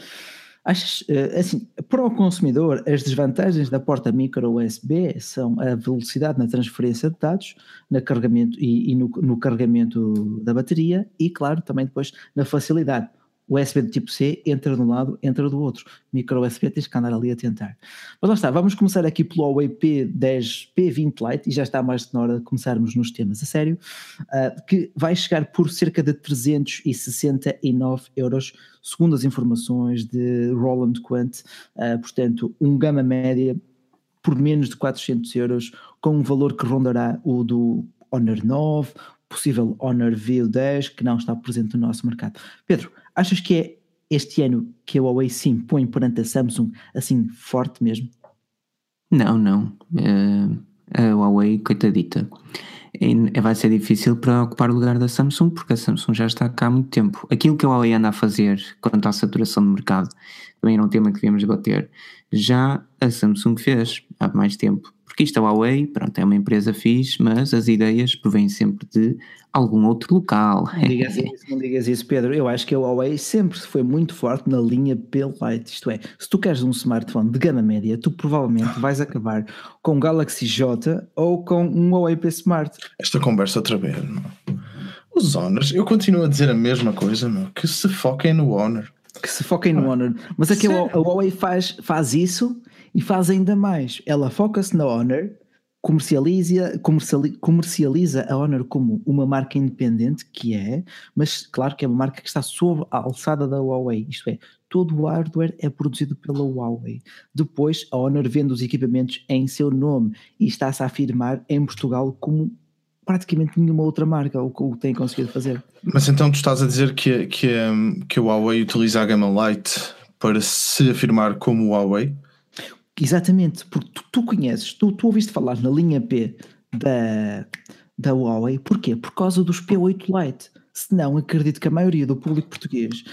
B: Achas, assim, para o consumidor, as desvantagens da porta micro USB são a velocidade na transferência de dados, no carregamento e, e no, no carregamento da bateria e, claro, também depois na facilidade USB do tipo C entra de um lado, entra do outro. Micro USB tens que andar ali a tentar. Mas lá está, vamos começar aqui pelo Huawei P10, P20 Lite, e já está mais na hora de começarmos nos temas a sério, uh, que vai chegar por cerca de 369 euros, segundo as informações de Roland Quant, uh, portanto, um gama média por menos de 400 euros, com um valor que rondará o do Honor 9, possível Honor View 10, que não está presente no nosso mercado. Pedro, Achas que é este ano que a Huawei sim põe perante a Samsung assim forte mesmo?
D: Não, não. Uh, a Huawei, coitadita. E vai ser difícil para ocupar o lugar da Samsung porque a Samsung já está cá há muito tempo. Aquilo que a Huawei anda a fazer quanto à saturação do mercado também era um tema que devíamos debater. Já a Samsung fez há mais tempo. Isto é Huawei, pronto, é uma empresa fixe, mas as ideias provêm sempre de algum outro local.
B: Não digas isso, não digas isso, Pedro. Eu acho que a Huawei sempre foi muito forte na linha P-Lite. Isto é, se tu queres um smartphone de gama média, tu provavelmente vais acabar com um Galaxy J ou com um Huawei P Smart.
C: Esta conversa outra vez, meu. Os Honors, eu continuo a dizer a mesma coisa, meu, que se foquem no Honor.
B: Que se foquem no Honor. Mas aqui a Huawei faz, faz isso e faz ainda mais. Ela foca-se na Honor, comercializa, comercializa, a Honor como uma marca independente, que é, mas claro que é uma marca que está sob a alçada da Huawei, isto é, todo o hardware é produzido pela Huawei. Depois, a Honor vende os equipamentos em seu nome e está-se a afirmar em Portugal como praticamente nenhuma outra marca o que tem conseguido fazer.
C: Mas então tu estás a dizer que, que, que a Huawei utiliza a gama Lite para se afirmar como Huawei?
B: Exatamente, porque tu, tu conheces, tu, tu ouviste falar na linha P da, da Huawei, porquê? Por causa dos P8 Lite. Se não, acredito que a maioria do público português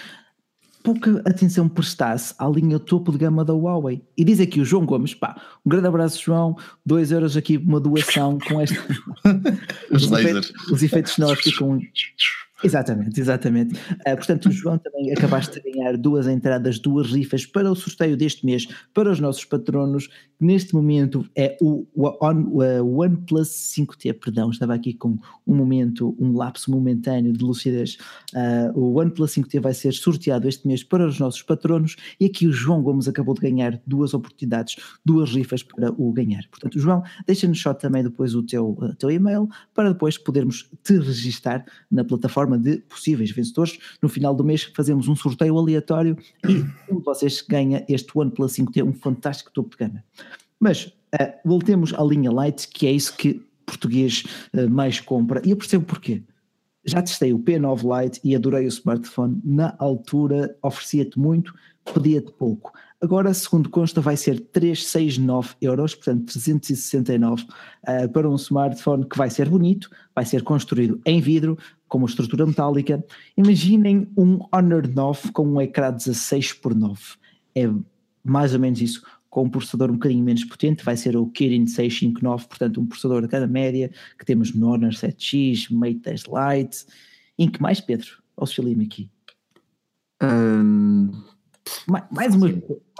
B: pouca atenção prestasse à linha topo de gama da Huawei. E diz aqui o João Gomes, pá, um grande abraço João, 2 euros aqui, uma doação com esta... (laughs)
C: os, os, efeitos,
B: os efeitos sonoros ficam Exatamente, exatamente. Uh, portanto, João, também acabaste de ganhar duas entradas, duas rifas para o sorteio deste mês para os nossos patronos. Neste momento é o, o OnePlus 5T, perdão, estava aqui com um momento, um lapso momentâneo de lucidez. Uh, o OnePlus 5T vai ser sorteado este mês para os nossos patronos e aqui o João Gomes acabou de ganhar duas oportunidades, duas rifas para o ganhar. Portanto, João, deixa-nos só também depois o teu, teu e-mail para depois podermos te registar na plataforma forma de possíveis vencedores. No final do mês fazemos um sorteio aleatório e um de vocês ganha este OnePlus 5T, um fantástico topo de gama. Mas uh, voltemos à linha Lite, que é isso que português uh, mais compra, e eu percebo porquê. Já testei o P9 Lite e adorei o smartphone. Na altura oferecia-te muito, pedia-te pouco. Agora, segundo consta, vai ser 369 euros, portanto 369 uh, para um smartphone que vai ser bonito, vai ser construído em vidro, com uma estrutura metálica. Imaginem um Honor 9 com um ecrã 16 por 9. É mais ou menos isso, com um processador um bocadinho menos potente, vai ser o Kirin 659, portanto um processador de cada média, que temos no Honor 7X, Mate 10 Lite. Em que mais, Pedro? Auxilia-me aqui.
D: Um,
B: mais, uma,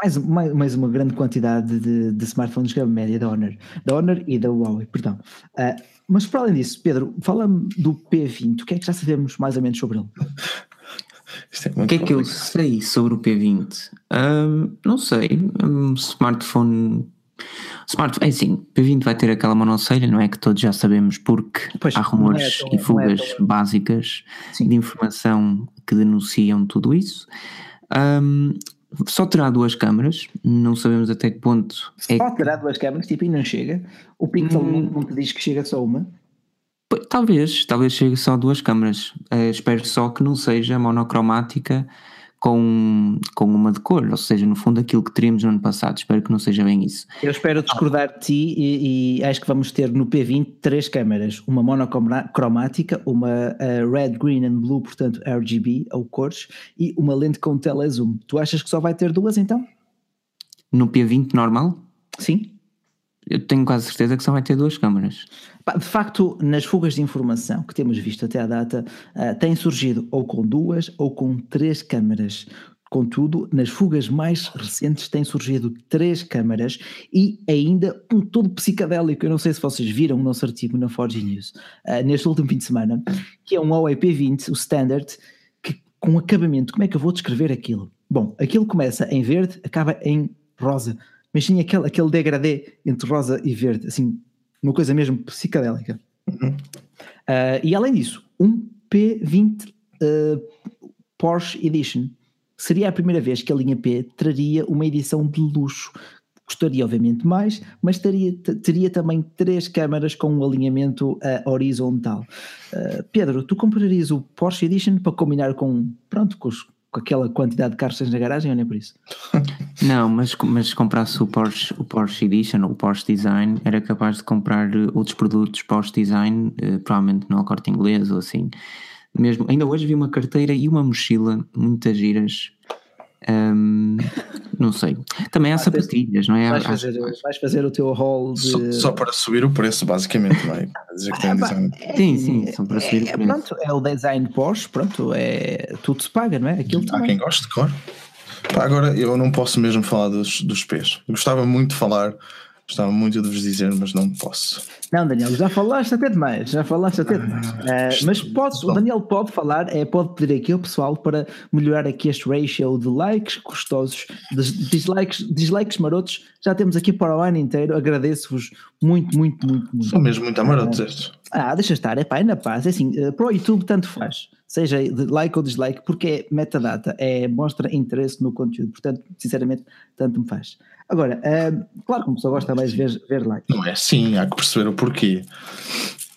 B: mais, mais, mais uma grande quantidade de, de smartphones de gama média da Honor, da Honor e da Huawei, perdão. Uh, mas para além disso, Pedro, fala-me do P20, o que é que já sabemos mais ou menos sobre ele? (laughs)
D: É o que é que eu sei sobre o P20? Um, não sei, um smartphone Smart, é assim, P20 vai ter aquela monocelha, não é? Que todos já sabemos porque pois, há rumores é tão, e fugas é básicas Sim. de informação que denunciam tudo isso. Um, só terá duas câmaras, não sabemos até que ponto.
B: É só é terá duas câmaras, tipo, e não chega. O Pixel hum, não te diz que chega só uma.
D: Talvez, talvez chegue só duas câmaras. Uh, espero só que não seja monocromática com, com uma de cor, ou seja, no fundo aquilo que teríamos no ano passado. Espero que não seja bem isso.
B: Eu espero discordar de ti e, e acho que vamos ter no P20 três câmaras: uma monocromática, uma uh, red, green and blue, portanto RGB, ou cores, e uma lente com telezoom. Tu achas que só vai ter duas então?
D: No P20 normal?
B: Sim.
D: Eu tenho quase certeza que só vai ter duas câmaras.
B: De facto, nas fugas de informação que temos visto até à data, uh, tem surgido ou com duas ou com três câmaras. Contudo, nas fugas mais recentes têm surgido três câmaras e ainda um todo psicadélico. Eu não sei se vocês viram o nosso artigo na Forge News uh, neste último fim de semana, que é um Huawei P20, o Standard, que com acabamento, como é que eu vou descrever aquilo? Bom, aquilo começa em verde, acaba em rosa mas tinha aquele, aquele degradê entre rosa e verde, assim, uma coisa mesmo psicadélica. Uhum. Uh, e além disso, um P20 uh, ah, Porsche Edition. Seria a primeira vez que a linha P traria uma edição de luxo. Gostaria, obviamente, mais, mas teria, teria também três câmaras com um alinhamento uh, horizontal. Pedro, tu comprarias o Porsche Edition para combinar com, pronto, com os com aquela quantidade de carros na garagem ou nem por isso? (laughs)
D: Não, mas, mas se comprasse o Porsche, o Porsche Edition o Porsche Design, era capaz de comprar eh, outros produtos Porsche Design, eh, provavelmente no corte inglês ou assim. Mesmo, ainda hoje vi uma carteira e uma mochila, muitas giras, Um, não sei. Também há
B: Ah,
D: sapatilhas, não é?
B: Vais fazer, vais fazer o teu haul de.
C: Só, só para subir o preço, basicamente, não é? (laughs) Dizer que tem design.
D: Sim, sim, são para subir o
B: É,
D: preço.
B: pronto, é o design Porsche, pronto, é, tudo se paga, não é? Aquilo
C: Há
B: também.
C: quem goste, claro. Pá, agora eu não posso mesmo falar dos, dos pés. Eu gostava muito de falar, gostava muito de vos dizer, mas não posso.
B: Não, Daniel, já falaste até demais, já falaste até demais. Ah, mas podes, o Daniel pode falar, é, pode pedir aqui ao pessoal para melhorar aqui este ratio de likes gostosos, de dislikes, dislikes marotos. Já temos aqui para o ano inteiro. Agradeço-vos muito, muito, muito, muito.
C: São mesmo muito amarotos estes.
B: Ah, deixa estar, é pá, é na paz. É assim, eh, para o YouTube tanto faz, seja de like ou dislike, porque é metadata, é, mostra interesse no conteúdo, portanto, sinceramente, tanto me faz. Agora, eh, claro que uma pessoa gosta mais de ver, ver like.
C: Não é assim, há que perceber o porquê.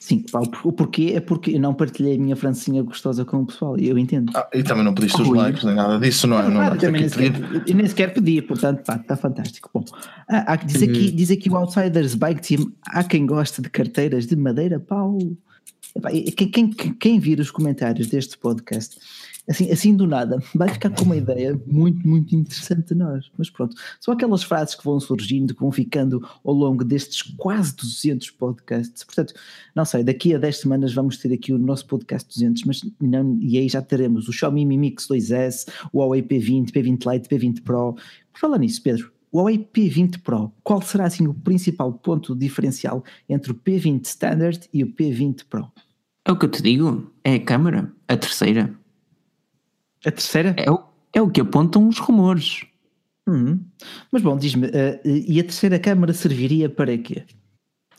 B: Sim, pá, o por- o porquê é porque eu não partilhei a minha francinha gostosa com o pessoal, e eu entendo.
C: Ah, e também não pediste os likes, nem nada disso, não é? Não
B: Ah,
C: dá
B: também nem sequer, eu nem sequer pedi, portanto, pá, está fantástico. Bom, ah, há que dizer
C: Uhum.
B: aqui, diz aqui o Outsiders Bike Team, há quem gosta de carteiras de madeira, pau. Quem, quem, quem vir os comentários deste podcast, assim, assim do nada, vai ficar com uma ideia muito, muito interessante de nós. Mas pronto, são aquelas frases que vão surgindo, que vão ficando ao longo destes quase 200 podcasts. Portanto, não sei, daqui a 10 semanas vamos ter aqui o nosso podcast 200, mas não, e aí já teremos o Xiaomi Mi Mix 2S, o Huawei P20, P20 Lite, P20 Pro. Por falar nisso, Pedro, o Huawei P20 Pro, qual será assim o principal ponto diferencial entre o P20 Standard e o P20 Pro?
D: É o que eu te digo, é a câmara, a terceira.
B: A terceira?
D: É o, é o que apontam os rumores.
B: Hum. Mas bom, diz-me, eh, e a terceira câmara serviria para quê?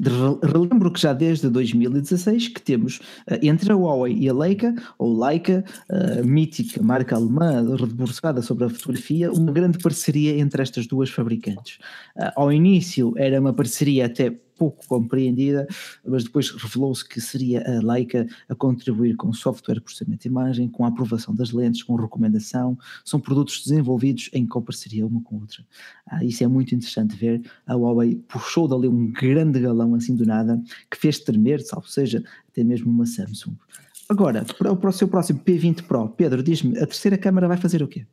B: Relembro que já desde 2016 que temos eh, entre a Huawei e a Leica, ou Leica, a mítica marca alemã redebruçada sobre a fotografia, uma grande parceria entre estas duas fabricantes. Ah, Ao início era uma parceria até pouco compreendida, mas depois revelou-se que seria a Leica a contribuir com software de processamento de imagem, com a aprovação das lentes, com recomendação. São produtos desenvolvidos em coparceria uma com a outra. Ah, isso é muito interessante ver. A Huawei puxou dali um grande galão assim do nada, que fez tremer, salvo seja, até mesmo uma Samsung. Agora, para o, para o seu próximo P20 Pro, Pedro, diz-me, a terceira câmara vai fazer o quê?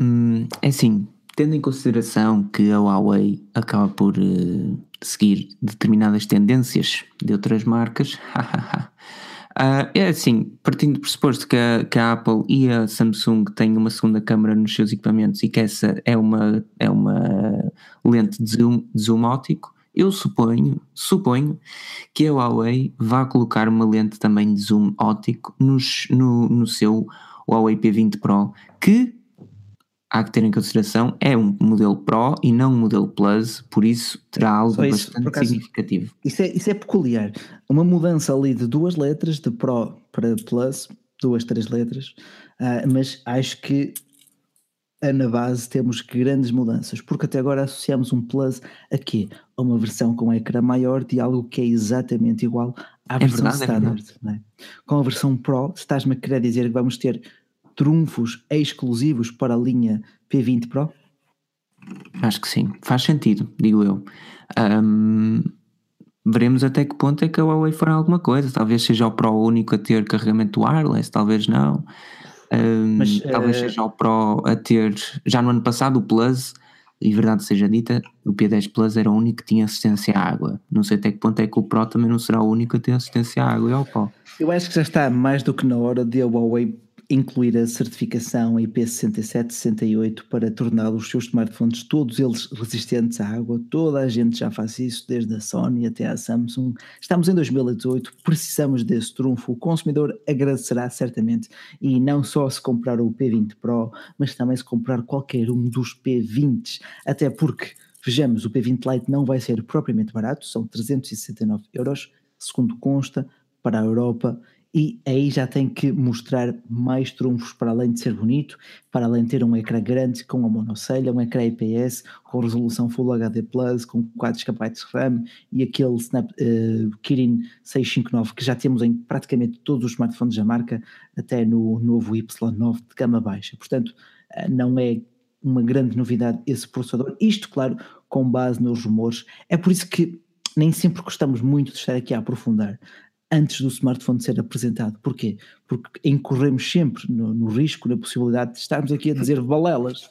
D: Hum, é assim, tendo em consideração que a Huawei acaba por eh, seguir determinadas tendências de outras marcas, (laughs) ah, é assim, partindo do pressuposto que a, que a Apple e a Samsung têm uma segunda câmara nos seus equipamentos e que essa é uma, é uma lente de zoom, de zoom óptico, eu suponho, suponho que a Huawei vá colocar uma lente também de zoom óptico nos, no, no seu Huawei P20 Pro, que há que ter em consideração, é um modelo Pro e não um modelo Plus, por isso terá algo
B: isso,
D: bastante
B: acaso-
D: significativo.
B: Isso é, isso é peculiar. Uma mudança ali de duas letras, de Pro para Plus, duas, três letras, ah, mas acho que ah, na base temos grandes mudanças, porque até agora associamos um Plus a quê? A uma versão com ecrã maior de algo que é exatamente igual à
D: É
B: versão
D: verdade, é
B: standard. é? Com a versão Pro, estás-me a querer dizer que vamos ter trunfos exclusivos para a linha P20 Pro?
D: Acho que sim, faz sentido, digo eu. Ahm, veremos até que ponto é que a Huawei fará alguma coisa. Talvez seja o Pro único a ter carregamento wireless, talvez não. Ahm,
B: Mas,
D: talvez
B: eh,
D: seja o Pro a ter, já no ano passado, o Plus, e verdade seja dita, o P10 Plus era o único que tinha assistência à água. Não sei até que ponto é que o Pro também não será o único a ter assistência à água e ao pó.
B: Eu acho que já está mais do que na hora de a Huawei incluir a certificação IP67-68 para tornar os seus smartphones todos eles resistentes à água. Toda a gente já faz isso, desde a Sony até a Samsung. Estamos em 2018, precisamos desse trunfo. O consumidor agradecerá certamente e não só se comprar o P20 Pro, mas também se comprar qualquer um dos P20s, até porque Vejamos, o P20 Lite não vai ser propriamente barato, são 369 euros, segundo consta, para a Europa, e aí já tem que mostrar mais trunfos para além de ser bonito, para além de ter um ecrã grande com a monocelha, um ecrã IPS com resolução Full HD Plus, com 4 GB de RAM e aquele Snap, eh, Kirin 659 que já temos em praticamente todos os smartphones da marca, até no novo Y9 de gama baixa. Portanto, eh, não é uma grande novidade esse processador. Isto, claro, com base nos rumores. É por isso que nem sempre gostamos muito de estar aqui a aprofundar. Antes do smartphone ser apresentado. Porquê? Porque incorremos sempre no, no risco, na possibilidade de estarmos aqui a dizer balelas,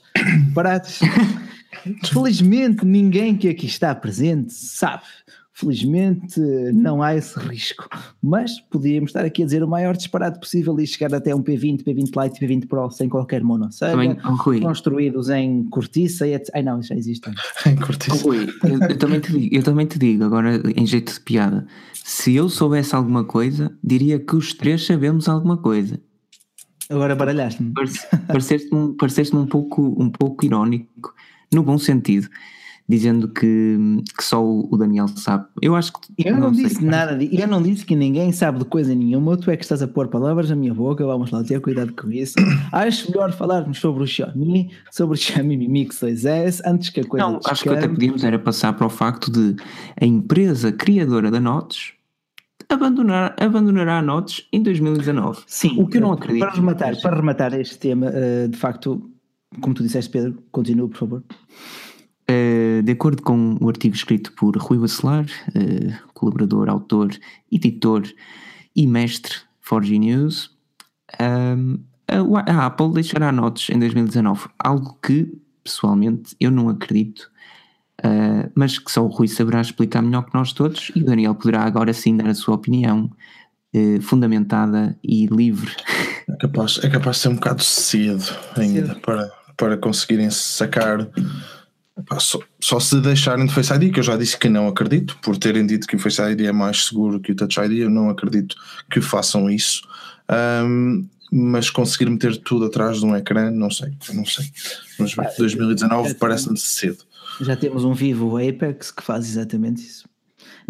B: parados. (coughs) Felizmente, ninguém que aqui está presente sabe Felizmente não há esse risco, mas podíamos estar aqui a dizer o maior disparate possível e chegar até um P20, P20 Lite, P20 Pro sem qualquer monocelha, também, construídos em cortiça e etc. Ai não, já existem. (laughs)
C: em cortiça.
D: Rui, eu, eu, também te digo, eu também te digo, agora em jeito de piada, se eu soubesse alguma coisa, diria que os três sabemos alguma coisa.
B: Agora baralhaste-me.
D: Pareceste-me pareceste um, pouco, um pouco irónico, no bom sentido dizendo que, que só o Daniel sabe. Eu acho que.
B: Eu não, não disse nada, de, eu não disse que ninguém sabe de coisa nenhuma. Tu é que estás a pôr palavras na minha boca, vamos lá ter cuidado com isso. (coughs) acho melhor falarmos sobre o Xiaomi, sobre o Xiaomi Mi Mix 2S, antes que a coisa.
D: Não, acho que até podíamos era passar para o facto de a empresa criadora da Notes abandonar, abandonará a Notes em 2019.
B: Sim, o que eu não acredito. Para rematar, para rematar este tema, eh, de facto, como tu disseste, Pedro, continua, por favor.
D: Uh, de acordo com o artigo escrito por Rui Bacelar, uh, colaborador, autor, editor e mestre Forge News, um, a, a, Apple deixará notas em 2019, algo que, pessoalmente, eu não acredito, uh, mas que só o Rui saberá explicar melhor que nós todos e o Daniel poderá agora sim dar a sua opinião fundamentada e livre.
C: É capaz, é capaz de ser um bocado cedo ainda cedo. Para, para conseguirem sacar só, só, se deixarem de Face ID, que eu já disse que não acredito, por terem dito que o Face ID é mais seguro que o Touch ID, eu não acredito que façam isso. Um, mas conseguir meter tudo atrás de um ecrã, não sei, não sei. Mas 2019 parece-me cedo.
B: Já temos um vivo Apex que faz exatamente isso.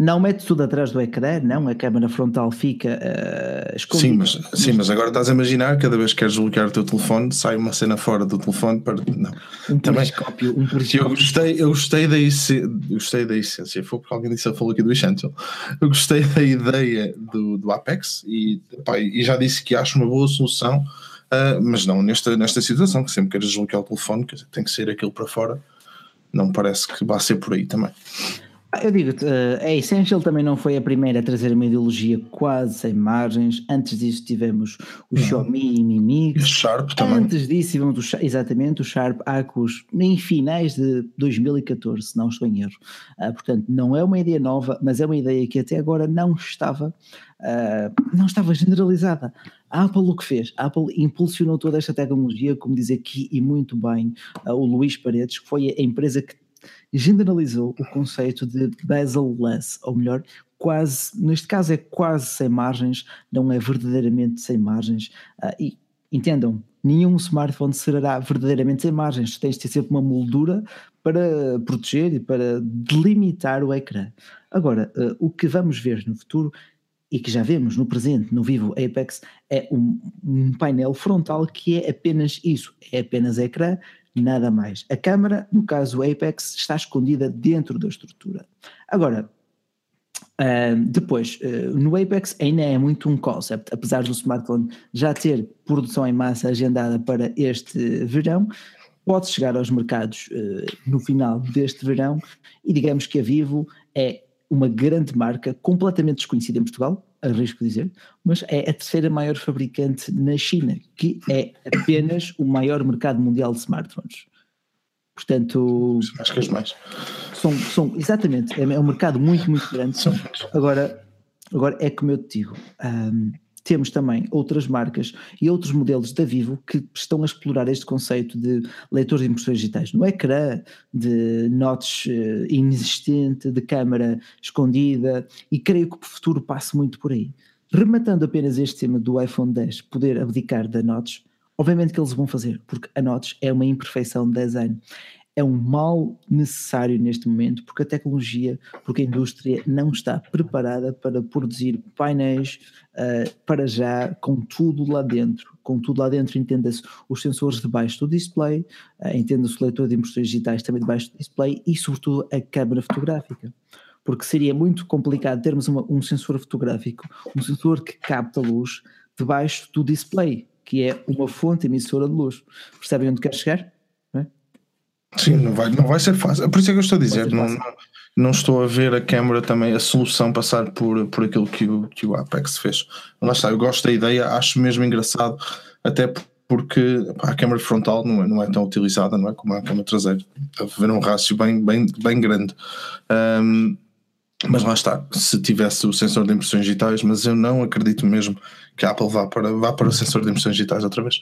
B: Não mete tudo atrás do ecrã, não, a câmera frontal fica uh, escondida.
C: Sim mas, sim, mas agora estás a imaginar, cada vez que queres bloquear o teu telefone, sai uma cena fora do telefone para. Não.
B: Um periscópio, um periscópio.
C: Eu gostei, eu gostei da essência, gostei da essência, foi porque alguém disse, ele falou aqui do Essential. Eu gostei da ideia do, do Apex e, pá, e já disse que acho uma boa solução, uh, mas não nesta, nesta situação, que sempre queres desbloquear o telefone, tem que ser aquilo para fora. Não parece que vá ser por aí também.
B: Ah, eu digo-te, uh, a Essential também não foi a primeira a trazer uma ideologia quase sem margens. Antes disso tivemos o uhum. Xiaomi Mi Mix.
C: O Sharp também.
B: Antes disso tivemos o, exatamente o Sharp Acus em finais de 2014, se não estou em erro. Uh, portanto, não é uma ideia nova, mas é uma ideia que até agora não estava, uh, não estava generalizada. A Apple o que fez? A Apple impulsionou toda esta tecnologia, como diz aqui e muito bem o Luís Paredes, que foi a empresa que generalizou o conceito de bezel-less, ou melhor, quase, neste caso é quase sem margens, não é verdadeiramente sem margens. Uh, e entendam, nenhum smartphone será verdadeiramente sem margens, tens de ter sempre uma moldura para proteger e para delimitar o ecrã. Agora, uh, o que vamos ver no futuro e que já vemos no presente no Vivo Apex é um, um painel frontal que é apenas isso, é apenas ecrã nada mais. A câmara, no caso Apex, está escondida dentro da estrutura. Agora, uh, depois, uh, no Apex ainda é muito um concept, apesar do smartphone já ter produção em massa agendada para este verão, pode chegar aos mercados uh, no final deste verão e digamos que a Vivo é uma grande marca completamente desconhecida em Portugal, arrisco dizer, mas é a terceira maior fabricante na China, que é apenas o maior mercado mundial de smartphones. Portanto.
C: Acho que as mais.
B: São, são, exatamente, é, é um mercado muito, muito grande. Agora, agora é como eu te digo. Um, temos também outras marcas e outros modelos da Vivo que estão a explorar este conceito de leitor de impressões digitais no ecrã, de notch uh, inexistente, de câmara escondida, e creio que o futuro passa muito por aí. Rematando apenas este tema do iPhone 10 poder abdicar da notch, obviamente que eles vão fazer, porque a notch é uma imperfeição de design é um mal necessário neste momento, porque a tecnologia, porque a indústria não está preparada para produzir painéis uh, para já com tudo lá dentro. Com tudo lá dentro, entenda-se os sensores debaixo do display, uh, entenda-se o leitor de impressões digitais também debaixo do display e, sobretudo, a câmara fotográfica. Porque seria muito complicado termos uma, um sensor fotográfico, um sensor que capta luz debaixo do display, que é uma fonte emissora de luz. Percebem onde quer chegar?
C: Sim, não vai, não vai ser fácil. Por isso é que eu estou a dizer, não, não, não estou a ver a câmara também, a solução passar por, por aquilo que o, que o Apex fez. Lá está, eu gosto da ideia, acho mesmo engraçado, até porque pá, a câmara frontal não é, não é tão utilizada não é, como a câmara traseira. A ver um rácio bem, bem, bem grande. Um, mas lá está, se tivesse o sensor de impressões digitais, mas eu não acredito mesmo que a Apple vá para, vá para o sensor de impressões digitais outra vez.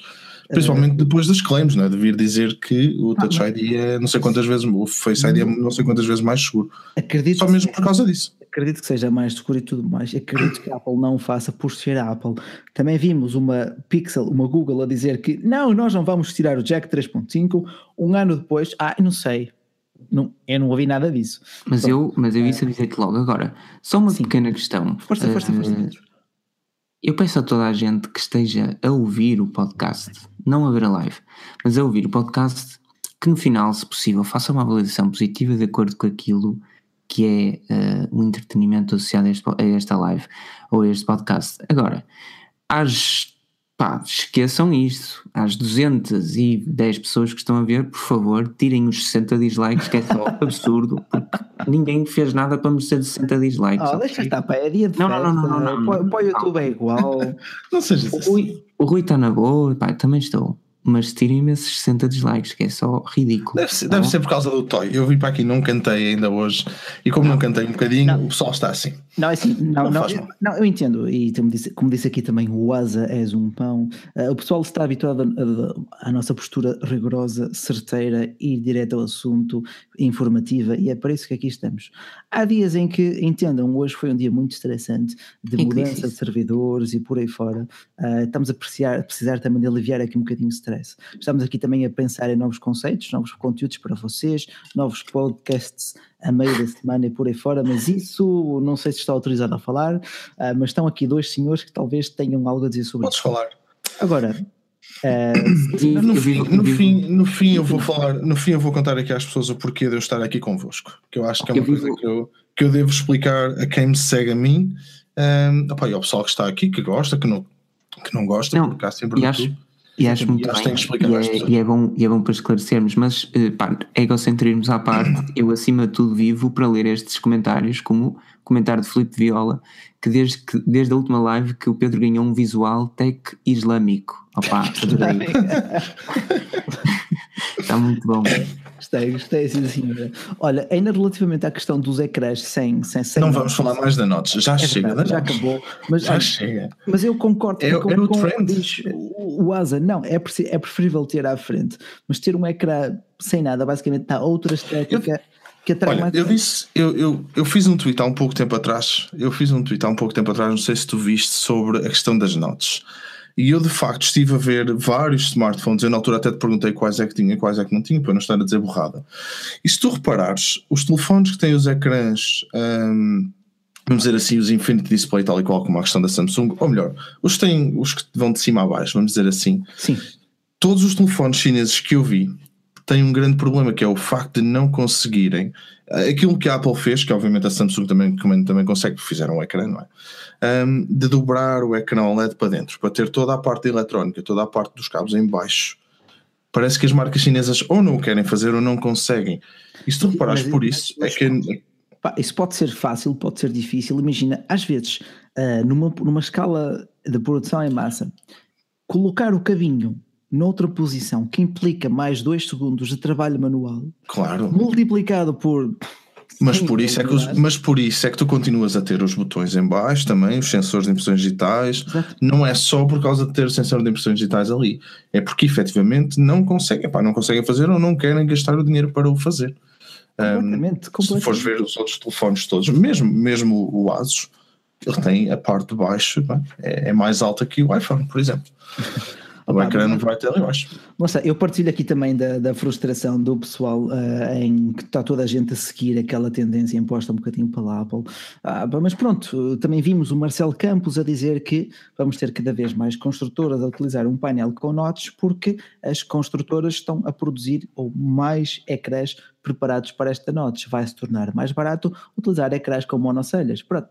C: Principalmente depois das claims, não é? de vir dizer que o ah, Touch ID é não sei quantas vezes, o Face ID é uhum. não sei quantas vezes mais seguro. Acredito Só mesmo por causa disso.
B: Acredito que seja mais seguro e tudo mais. Acredito que a Apple não faça por ser a Apple. Também vimos uma Pixel, uma Google a dizer que não, nós não vamos tirar o jack 3.5. Um ano depois, ah, não sei, não, eu não ouvi nada disso.
D: Mas, eu, mas eu isso avisei-te logo agora. Só uma Sim. pequena questão. Força, força, força. Uh, eu peço a toda a gente que esteja a ouvir o podcast, não a ver a live, mas a ouvir o podcast, que no final, se possível, faça uma avaliação positiva de acordo com aquilo que é uh, o entretenimento associado a, este, a esta live ou a este podcast. Agora, às pá, esqueçam isto. Às 210 pessoas que estão a ver, por favor, tirem os 60 dislikes, que é só (laughs) absurdo, porque ninguém fez nada para merecer 60 dislikes.
B: Oh, deixa estar, pá, é dia de não, não, não, não, não, não, Para o YouTube é igual. (laughs)
C: não seja
D: Rui, o Rui está na boa, pá, também estou mas tirem-me esses 60 dislikes, que é só ridículo.
C: Deve ser, deve ser por causa do Toy. Eu vim para aqui, não cantei ainda hoje, e como não, não cantei um bocadinho, não. o pessoal está assim.
B: Não, é assim, não, não, não, não, eu entendo, e como disse, como disse aqui também, o Asa és um pão. Uh, o pessoal está habituado à nossa postura rigorosa, certeira, ir direto ao assunto, informativa, e é para isso que aqui estamos. Há dias em que, entendam, hoje foi um dia muito estressante, de mudança de servidores e por aí fora. Uh, estamos a, apreciar, a precisar também de aliviar aqui um bocadinho o stress. Estamos aqui também a pensar em novos conceitos, novos conteúdos para vocês, novos podcasts a meio da semana e por aí fora, mas isso não sei se está autorizado a falar, uh, mas estão aqui dois senhores que talvez tenham algo a dizer sobre
C: Podes isso. Podes
B: falar. Agora, (coughs)
C: Uh, no, fim, no, fim, no fim eu vou falar, no fim eu vou contar aqui às pessoas o porquê de eu estar aqui convosco, que eu acho que é uma coisa que eu, que eu devo explicar a quem me segue a mim um, opa, e ao pessoal que está aqui, que gosta, que não, que não gosta,
D: não, porque há sempre e acho, e acho muito bem, e é, e, é, bom, e é bom para esclarecermos, mas eh, pá, egocentrismos à parte, (clears throat) eu acima de tudo vivo para ler estes comentários, como o comentário de Felipe Viola, que desde, que desde a última live que o Pedro ganhou um visual tech islâmico. Opa, adorei. Está (laughs) muito bom.
B: Gostei, gostei, sim, senhora. Olha, ainda relativamente à questão dos ecrãs sem, sem, sem
C: Não vamos falar mais da notes, já é chega
B: verdade, Já acabou. Mas, já chega. Mas eu concordo, é, com, é o com diz o, o Asa. Não, é, é preferível ter à frente, mas ter um ecrã sem nada, basicamente está outra estética. Eu, que atrai
C: Olha,
B: mais
C: eu disse, eu, eu, eu fiz um tweet há um pouco tempo atrás, eu fiz um tweet há um pouco tempo atrás, não sei se tu viste, sobre a questão das notes. E eu de facto estive a ver vários smartphones. Eu na altura até te perguntei quais é que tinha e quais é que não tinha, para não estar a dizer borrada. E se tu reparares, os telefones que têm os ecrãs, hum, vamos dizer assim, os Infinity Display, tal e qual como a questão da Samsung, ou melhor, os que, têm, os que vão de cima a baixo, vamos dizer assim.
B: Sim.
C: Todos os telefones chineses que eu vi têm um grande problema que é o facto de não conseguirem aquilo que a Apple fez, que obviamente a Samsung também, também consegue, fizeram um ecrã, não é? Um, de dobrar o ecrã OLED para dentro, para ter toda a parte eletrónica, toda a parte dos cabos em baixo. Parece que as marcas chinesas ou não o querem fazer ou não conseguem. E se tu reparares por isso, é que.
B: isso pode ser fácil, pode ser difícil. Imagina, às vezes, uh, numa, numa escala de produção em massa, colocar o cabinho noutra posição que implica mais dois segundos de trabalho manual,
C: claro.
B: multiplicado por
C: mas por, isso é que os, mas por isso é que tu continuas a ter os botões em baixo também, os sensores de impressões digitais. Exato. Não é só por causa de ter o sensor de impressões digitais ali. É porque efetivamente não conseguem, pá, não conseguem fazer ou não querem gastar o dinheiro para o fazer.
B: Completamente, um, completamente.
C: Se fores ver os outros telefones todos, mesmo, mesmo o Asus, ele tem a parte de baixo, é, é mais alta que o iPhone, por exemplo. (laughs) O ecrã não vai ter ali, eu acho.
B: Nossa, eu partilho aqui também da, da frustração do pessoal uh, em que está toda a gente a seguir aquela tendência imposta um bocadinho pela Apple. Ah, mas pronto, também vimos o Marcelo Campos a dizer que vamos ter cada vez mais construtoras a utilizar um painel com notes porque as construtoras estão a produzir ou mais ecrãs preparados para esta notes. Vai se tornar mais barato utilizar ecrãs com monocelhas. Pronto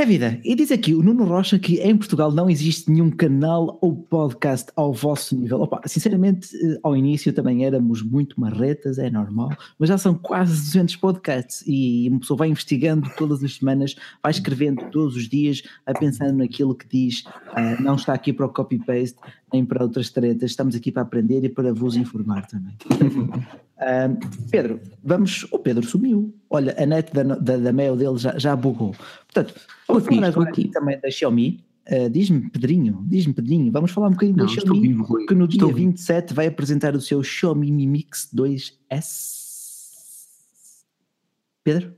B: É vida. E diz aqui o Nuno Rocha que em Portugal não existe nenhum canal ou podcast ao vosso nível. Opa, sinceramente, eh, ao início também éramos muito marretas, é normal, mas já são quase 200 podcasts e uma pessoa vai investigando todas as semanas, vai escrevendo todos os dias, vai pensando naquilo que diz, uh, não está aqui para o copy-paste nem para outras taretas, estamos aqui para aprender e para vos informar também. (laughs) Uh, Pedro, vamos. O Pedro sumiu. Olha, a net da, da, da mail dele já, já bugou. Portanto, vamos falar agora aqui também da Xiaomi. Uh, diz-me, Pedrinho, diz-me, Pedrinho, vamos falar um bocadinho Não, da Xiaomi, vivo, que no dia estou 27 vivo. vai apresentar o seu Xiaomi Mi Mix 2S. Pedro?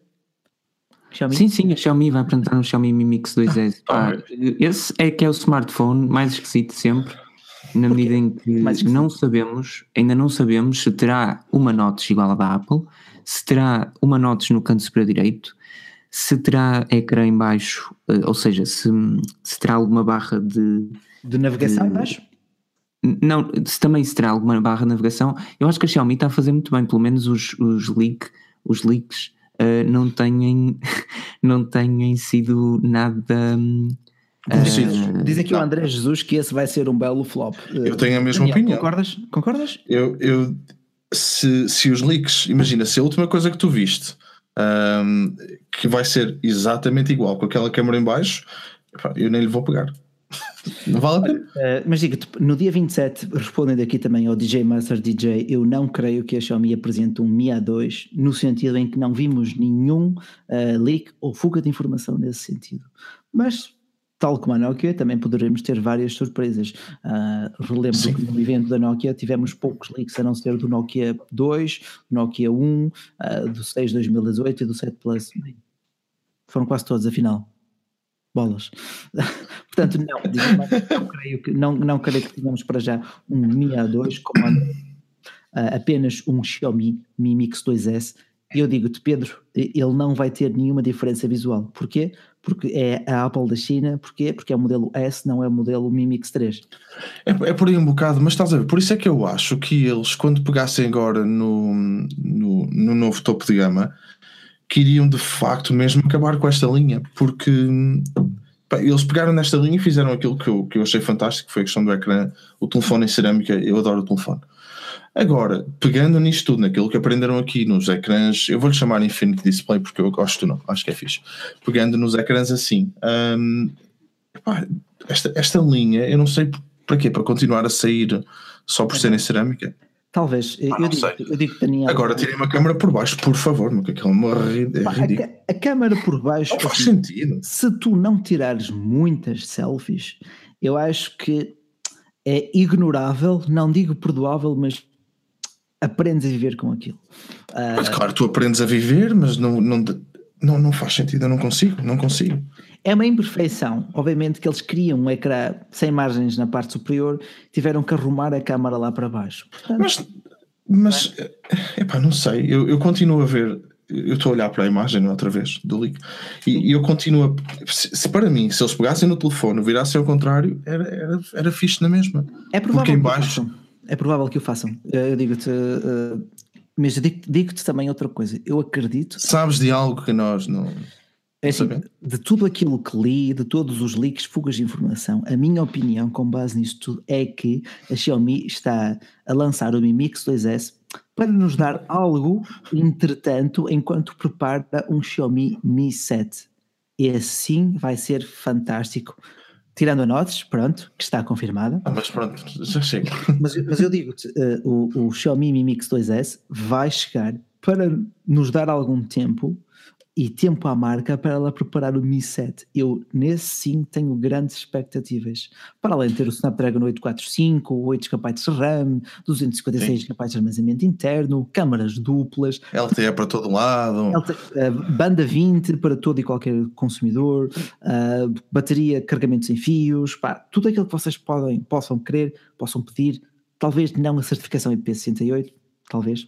D: Xiaomi? Sim, sim, a Xiaomi vai apresentar um Xiaomi Mi Mix 2S. Ah, esse é que é o smartphone mais esquisito sempre na medida em que não sabemos, ainda não sabemos se terá uma notch igual à da Apple, se terá uma notch no canto superior direito, se terá ecrã em baixo, eh, ou seja, se, se terá alguma barra de...
B: De navegação de, em baixo?
D: Não, se também se terá alguma barra de navegação, eu acho que a Xiaomi está a fazer muito bem, pelo menos os, os, leak, os leaks uh, não, têm, (laughs) não têm sido nada... Um,
B: Uh, diz aqui não. o André Jesus que esse vai ser um belo flop.
C: Eu tenho a mesma Daniel, opinião.
B: Concordas? Concordas?
C: Eu, eu se, se os leaks, imagina, se a última coisa que tu viste um, que vai ser exatamente igual com aquela câmera em baixo, eu nem lhe vou pegar. (laughs) Não vale a pena.
B: Uh, mas diga-te, no dia 27, respondendo aqui também ao DJ Master DJ, eu não creio que a Xiaomi apresente um Mi A2, no sentido em que não vimos nenhum uh, leak ou fuga de informação nesse sentido. Mas tal como a Nokia, também poderemos ter várias surpresas. Uh, relembro Sim. que no evento da Nokia tivemos poucos leaks, a não ser do Nokia 2, Nokia 1, uh, do 6 2018 e do 7 Plus. Foram quase todos, afinal. Bolas. (laughs) Portanto, não, não, creio que, não, não creio que tenhamos para já um Mi A2 como uh, apenas um Xiaomi Mi Mix 2S. E eu digo-te, Pedro, ele não vai ter nenhuma diferença visual. Porquê? porque é a Apple da China, porquê? Porque é o modelo S, não é o modelo Mi Mix 3.
C: É, é por aí um bocado, mas estás a ver, por isso é que eu acho que eles, quando pegassem agora no, no, no novo topo de gama, queriam de facto mesmo acabar com esta linha, porque eles pegaram nesta linha e fizeram aquilo que eu, que eu achei fantástico, que foi a questão do ecrã, o telefone em cerâmica, eu adoro o telefone. Agora, pegando nisto tudo, naquilo que aprenderam aqui nos ecrãs, eu vou-lhe chamar Infinite Display porque eu gosto não, acho que é fixe. Pegando nos ecrãs assim, hum, epá, esta, esta linha, eu não sei para quê, para continuar a sair só por ser em cerâmica.
B: Talvez, ah, eu, digo, eu digo Daniel.
C: Agora tirem uma câmera por baixo, por favor, porque aquilo é ridículo.
B: A, a câmera por baixo,
C: não faz assim, sentido.
B: Se tu não tirares muitas selfies, eu acho que é ignorável, não digo perdoável, mas aprendes a viver com aquilo.
C: Uh, mas claro, tu aprendes a viver, mas não, não, não, não faz sentido, eu não consigo, não consigo.
B: É uma imperfeição. Obviamente que eles criam um ecrã sem margens na parte superior, tiveram que arrumar a câmara lá para baixo.
C: Portanto, mas, mas é? epá, não sei, eu, eu continuo a ver, eu estou a olhar para a imagem outra vez do leak e, e eu continuo a, se, se, para mim, se eles pegassem no telefone, virassem ao contrário, era, era, era fixe na mesma.
B: É provável Porque em baixo é provável que o façam. Eu digo-te, uh, mas digo-te também outra coisa. Eu acredito.
C: Sabes de algo que nós não.
B: É assim, de tudo aquilo que li, de todos os leaks, fugas de informação, a minha opinião, com base nisto tudo, é que a Xiaomi está a lançar o Mi Mix 2S para nos dar algo, entretanto, enquanto prepara um Xiaomi Mi 7. E assim vai ser fantástico tirando a notas, pronto, que está confirmada.
C: Ah, mas pronto, já chega.
B: Mas, mas eu digo-te, uh, o, o Xiaomi Mi Mix 2S vai chegar para nos dar algum tempo e tempo à marca para ela preparar o Mi 7. Eu, nesse sim, tenho grandes expectativas. Para além de ter o Snapdragon 845, 8 GB de RAM, 256 GB de armazenamento interno, câmaras duplas.
C: LTE para todo lado.
B: LTE, uh, banda 20 para todo e qualquer consumidor, uh, bateria, carregamento sem fios, pá, tudo aquilo que vocês podem, possam querer, possam pedir. Talvez não a certificação IP68, talvez,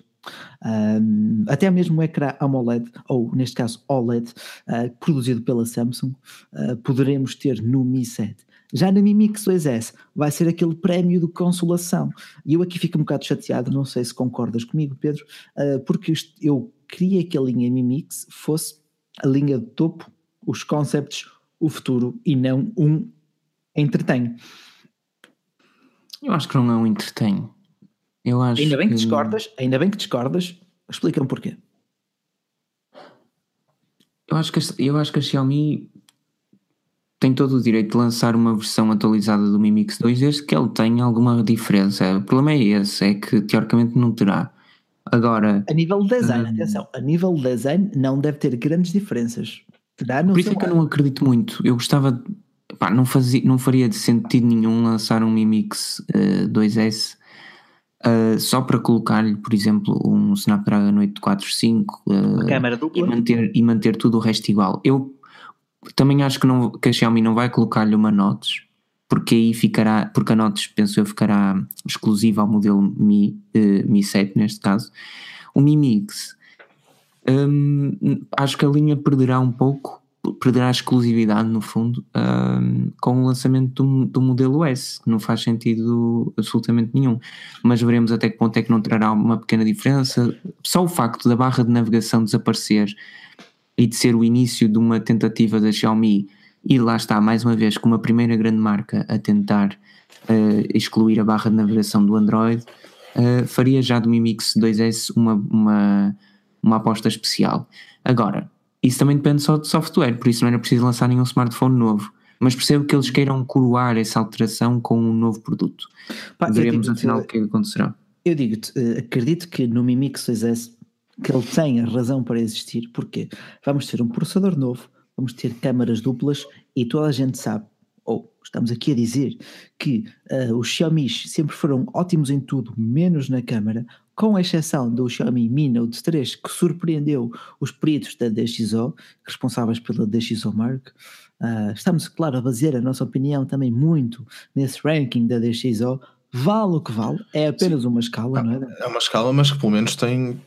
B: até mesmo o ecrã AMOLED, ou neste caso OLED, uh, produzido pela Samsung, uh, poderemos ter no Mi 7. Já na Mi Mix 2S vai ser aquele prémio de consolação. E eu aqui fico um bocado chateado, não sei se concordas comigo, Pedro, uh, porque eu queria que a linha Mi Mix fosse a linha de topo, os concepts o futuro e não um entretém.
D: Eu acho que não é um entretém. Eu acho
B: ainda bem que,
D: que
B: discordas, ainda bem que discordas, explica-me porquê.
D: Eu acho, que, a- eu acho que a Xiaomi tem todo o direito de lançar uma versão atualizada do Mi Mix 2 desde que ele tenha alguma diferença. O problema é esse, é que teoricamente não terá. Agora,
B: A nível de design,
D: Hum.
B: atenção, a nível de design não deve ter grandes diferenças. Terá
D: por isso é que eu não acredito muito. Eu gostava, de- pá, não, fazia, não faria de sentido nenhum lançar um Mi Mix eh, 2S eh, só para colocar-lhe, por exemplo, um Snapdragon 845 eh,
B: Uma câmara
D: e manter, e manter tudo o resto igual. Eu também acho que, não, que a Xiaomi não vai colocar-lhe uma Notes, porque aí ficará, porque a Notes, penso eu, ficará exclusiva ao modelo Mi, eh, Mi 7 neste caso. O Mi Mix, hum, acho que a linha perderá um pouco, perderá exclusividade no fundo, com o lançamento do, do modelo S, que não faz sentido absolutamente nenhum. Mas veremos até que ponto é que não trará uma pequena diferença. Só o facto da barra de navegação desaparecer e de ser o início de uma tentativa da Xiaomi, e lá está, mais uma vez, como a primeira grande marca a tentar eh, excluir a barra de navegação do Android, eh, faria já do Mi Mix 2S uma, uma, uma aposta especial. Agora, isso também depende só de software, por isso não era preciso lançar nenhum smartphone novo. Mas percebo que eles queiram coroar essa alteração com um novo produto.
B: Pá,
D: Veremos afinal o que é que acontecerá.
B: Eu digo-te, eh, acredito que no Mi Mix 2S que ele tenha razão para existir, porque vamos ter um processador novo, vamos ter câmaras duplas e toda a gente sabe, ou estamos aqui a dizer, que eh, os Xiaomi sempre foram ótimos em tudo, menos na câmara, com exceção do Xiaomi Mi Note 3, que surpreendeu os peritos da DxO, responsáveis pela DxO Mark. Ah, estamos, claro, a basear a nossa opinião também muito nesse ranking da DxO. Vale o que vale, é apenas uma escala, não é?
C: É uma escala, mas que pelo menos tem.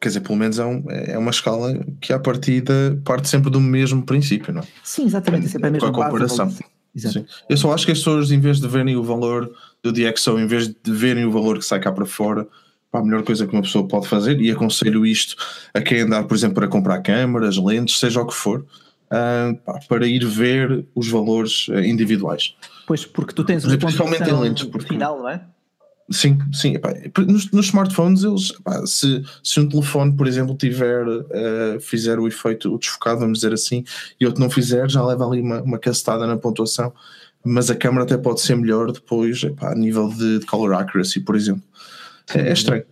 C: Quer dizer, pelo menos é, um- é uma escala que à partida parte sempre do mesmo princípio, não é?
B: Sim, exatamente, é sempre a
C: Com a
B: mesma
C: comparação. Sim. Eu só acho que as pessoas, em vez de verem o valor do DxO, em vez de verem o valor que sai cá para fora, a melhor coisa que uma pessoa pode fazer, e aconselho isto a quem andar, por exemplo, para comprar câmaras, lentes, seja o que for, ah, pá, para ir ver os valores ah, individuais.
B: Pois, porque tu tens uma
C: Principalmente em lentes, porque-
B: final, não é?
C: Sim, sim. epá, nos, nos smartphones, eles, epá, se, se um telefone, por exemplo, tiver, eh, fizer o efeito o desfocado, vamos dizer assim, e outro não fizer, já leva ali uma, uma castada na pontuação. Mas a câmera até pode ser melhor depois, epá, a nível de, de color accuracy, por exemplo. É, é estranho.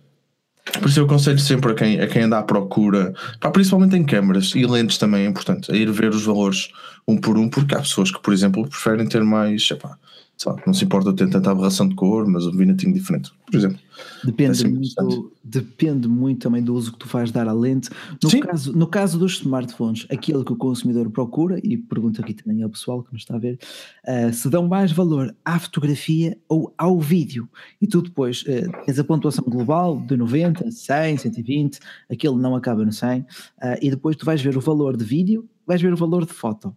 C: Por isso eu aconselho sempre a quem, a quem anda à procura, pá, principalmente em câmaras e lentes também é importante, a ir ver os valores um por um, porque há pessoas que, por exemplo, preferem ter mais, epá, lá, não se importa ter tanta aberração de cor, mas um binatinho diferente, por exemplo.
B: Depende,
C: sempre
B: muito, depende muito também do uso que tu vais dar à lente. No
C: Sim.
B: caso, no caso dos smartphones, aquilo que o consumidor procura, e pergunto aqui também ao pessoal que nos está a ver, ah, se dão mais valor à fotografia ou ao vídeo. E tu depois ah, tens a pontuação global de 90, 100, 120, aquilo não acaba no 100, ah, e depois tu vais ver o valor de vídeo, vais ver o valor de foto.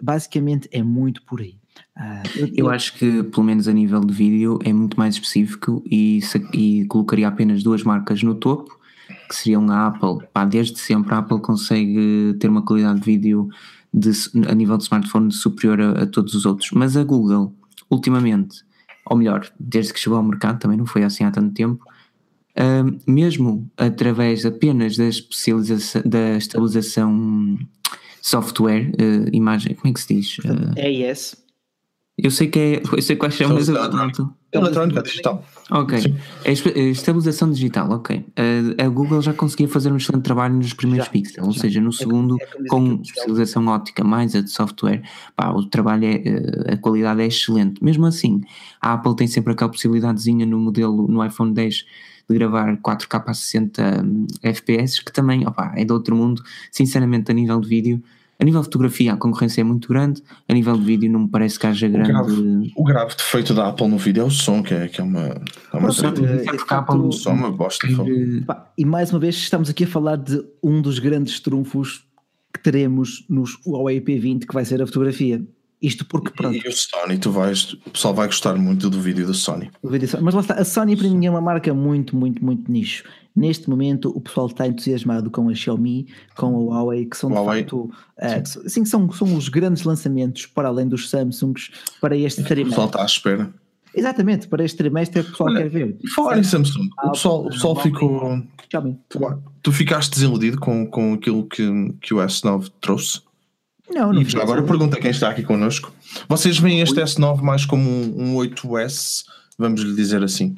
B: Basicamente é muito por aí. Ah,
D: Eu acho que, pelo menos a nível de vídeo, é muito mais específico e, e colocaria apenas duas marcas no topo, que seriam a Apple. Pá, desde sempre a Apple consegue ter uma qualidade de vídeo de- a nível de smartphone superior a, a todos os outros. Mas a Google, ultimamente, ou melhor, desde que chegou ao mercado, também não foi assim há tanto tempo, hum, mesmo através apenas da, especialização, da estabilização software, eh, imagem, como é que se diz? Eh,
B: é ES.
D: Eu sei que é. Eu sei quais são, mas eu
C: Estabilização
D: pronto.
C: Eletrónica digital.
D: Ok.
C: Sim.
D: É é estabilização digital, ok. A, a Google já conseguia fazer um excelente trabalho nos primeiros
B: Já,
D: pixels, ou
B: já.
D: seja, no segundo,
B: é
D: com especialização óptica mais a de software, pá, o trabalho é, eh, a qualidade é excelente. Mesmo assim, a Apple tem sempre aquela possibilidadezinha no modelo, no iPhone 10, de gravar 4K a 60 hum, FPS, que também, opá, é de outro mundo. Sinceramente, a nível de vídeo, a nível de fotografia, a concorrência é muito grande, a nível de vídeo, não me parece que haja grande.
C: grave. O grave defeito da Apple no vídeo é o som, que é, que é uma, é uma,
B: eh,
D: É porque
B: de
D: a Apple
C: o som uma bosta.
B: e mais uma vez estamos aqui a falar de um dos grandes trunfos que teremos nos Huawei P20 que vai ser a fotografia. Isto porque, pronto.
C: E o Sony, tu vais, o pessoal vai gostar muito do vídeo do Sony.
B: Mas lá está, a Sony para mim é uma marca muito, muito, muito nicho. Neste momento o pessoal está entusiasmado com a Xiaomi, com a Huawei, que são Huawei. de facto, uh, assim, são, são os grandes lançamentos para além dos Samsungs para este trimestre. O
C: pessoal está à espera.
B: Exatamente, para este trimestre é que o pessoal Olha, quer ver.
C: E falar em Samsung, o pessoal, o pessoal ficou. Xiaomi. Tu, tu ficaste desiludido com, com aquilo que, que o S9 trouxe?
B: Não, não.
C: E já agora pergunta quem está aqui connosco. Vocês veem este S9 mais como um, um 8S, vamos lhe dizer assim?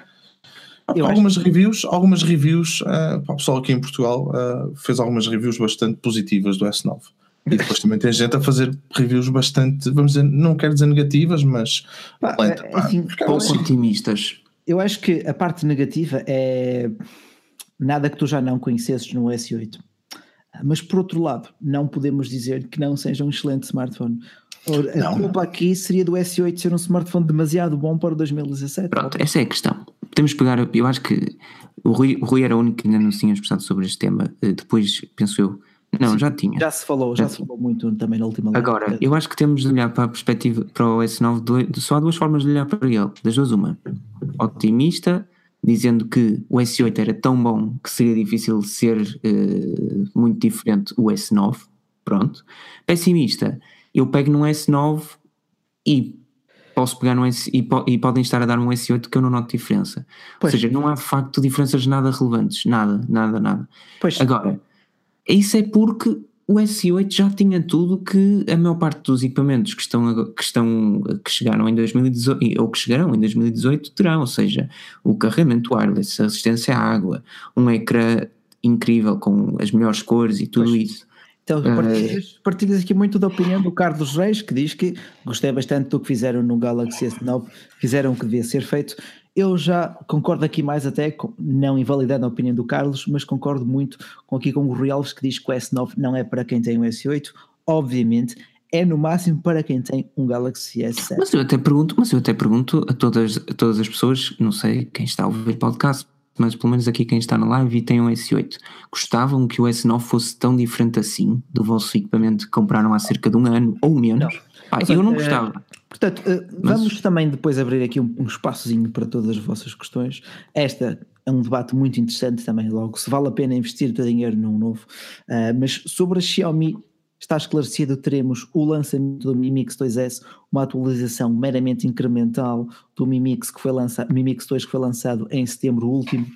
C: Eu algumas acho... reviews, algumas reviews, uh, o pessoal aqui em Portugal uh, fez algumas reviews bastante positivas do S9. E depois também tem gente a fazer reviews bastante, vamos dizer, não quero dizer negativas, mas
B: pá, lenta, pá, assim,
D: pouco otimistas.
B: Eu acho que a parte negativa é nada que tu já não conhecesses no S8. Mas por outro lado, não podemos dizer que não seja um excelente smartphone. A não. culpa aqui seria do S8 ser um smartphone demasiado bom para 2017.
D: Pronto, essa é a questão. Podemos pegar, eu acho que o Rui, o Rui era o único que ainda não tinha expressado sobre este tema. Eh, depois, penso eu, não, Sim, já tinha.
B: Já se falou, já, já se falou muito também na última
D: Agora, eu acho que temos de olhar para a perspectiva, para o S9, só há duas formas de olhar para ele, das duas uma. Otimista dizendo que o S8 era tão bom que seria difícil ser uh, muito diferente o S9. Pronto. Pessimista, eu pego num S9 e posso pegar num S e, po e, podem estar a dar um S8 que eu não noto diferença. Pois. Ou seja, não há de facto diferenças nada relevantes. Nada, nada, nada. Pois. Agora, isso é porque o S8 já tinha tudo que a maior parte dos equipamentos que estão, que estão que chegaram em 2018 ou que chegarão em 2018 terão, ou seja, o carregamento wireless, a resistência à água, um ecrã incrível com as melhores cores e tudo pois. isso.
B: Então, ah, partilhas, partilhas, aqui muito da opinião do Carlos Reis, que diz que gostei bastante do que fizeram no Galaxy S9, fizeram o que devia ser feito. Eu já concordo aqui mais até, não invalidando a opinião do Carlos, mas concordo muito com aqui com o Rui Alves que diz que o S9 não é para quem tem um S8, obviamente é no máximo para quem tem um Galaxy S7.
D: Mas eu até pergunto, mas eu até pergunto a todas, a todas as pessoas, não sei quem está a ouvir podcast, mas pelo menos aqui quem está na live e tem um S8, gostavam que o S9 fosse tão diferente assim do vosso equipamento que compraram há cerca de um ano ou menos? Pá, eu não gostava.
B: Portanto, Mas... vamos também depois abrir aqui um, um espaçozinho para todas as vossas questões. Esta é um debate muito interessante também, logo, se vale a pena investir teu dinheiro num novo. Uh, mas sobre a Xiaomi, está esclarecido, teremos o lançamento do Mi Mix 2S, uma atualização meramente incremental do Mi Mix, que foi lançado, Mi Mix 2 que foi lançado em setembro último.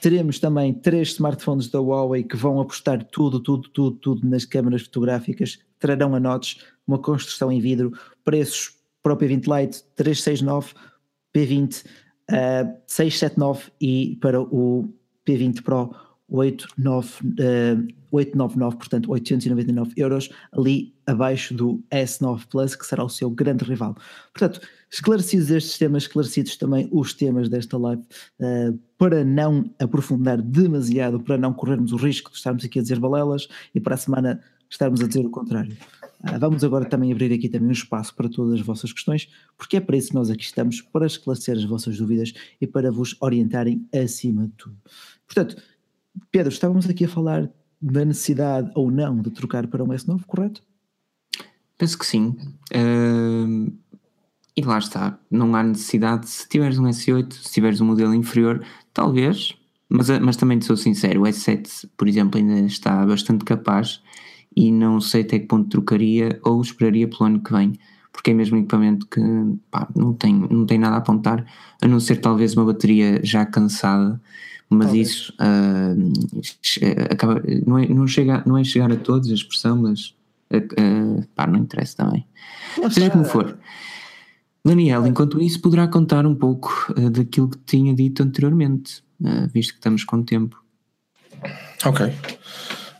B: Teremos também três smartphones da Huawei que vão apostar tudo, tudo, tudo, tudo nas câmaras fotográficas, trarão a notes, uma construção em vidro, preços para o P20 Lite 369, P20 uh, 679 e para o P20 Pro 89, uh, 899, portanto 899 euros, ali abaixo do S9 Plus, que será o seu grande rival. Portanto, esclarecidos estes temas, esclarecidos também os temas desta live, uh, para não aprofundar demasiado, para não corrermos o risco de estarmos aqui a dizer balelas e para a semana estarmos a dizer o contrário. Ah, vamos agora também abrir aqui também um espaço para todas as vossas questões, porque é para isso que nós aqui estamos, para esclarecer as vossas dúvidas e para vos orientarem acima de tudo. Portanto, Pedro, estávamos aqui a falar da necessidade ou não de trocar para um S9, correto?
D: Penso que sim. Uh, e lá está, não há necessidade, se tiveres um S8, se tiveres um modelo inferior, talvez, mas, mas também sou sincero, o S7, por exemplo, ainda está bastante capaz e não sei até que ponto trocaria ou esperaria pelo ano que vem, porque é mesmo um equipamento que pá, não, tem, não tem nada a apontar, a não ser talvez uma bateria já cansada, mas talvez. isso uh, acaba, não, é, não, chega, não é chegar a todos a expressão, mas uh, pá, não interessa também. Seja como for. Daniel, enquanto isso, poderá contar um pouco uh, daquilo que tinha dito anteriormente, visto que estamos com tempo.
C: Ok.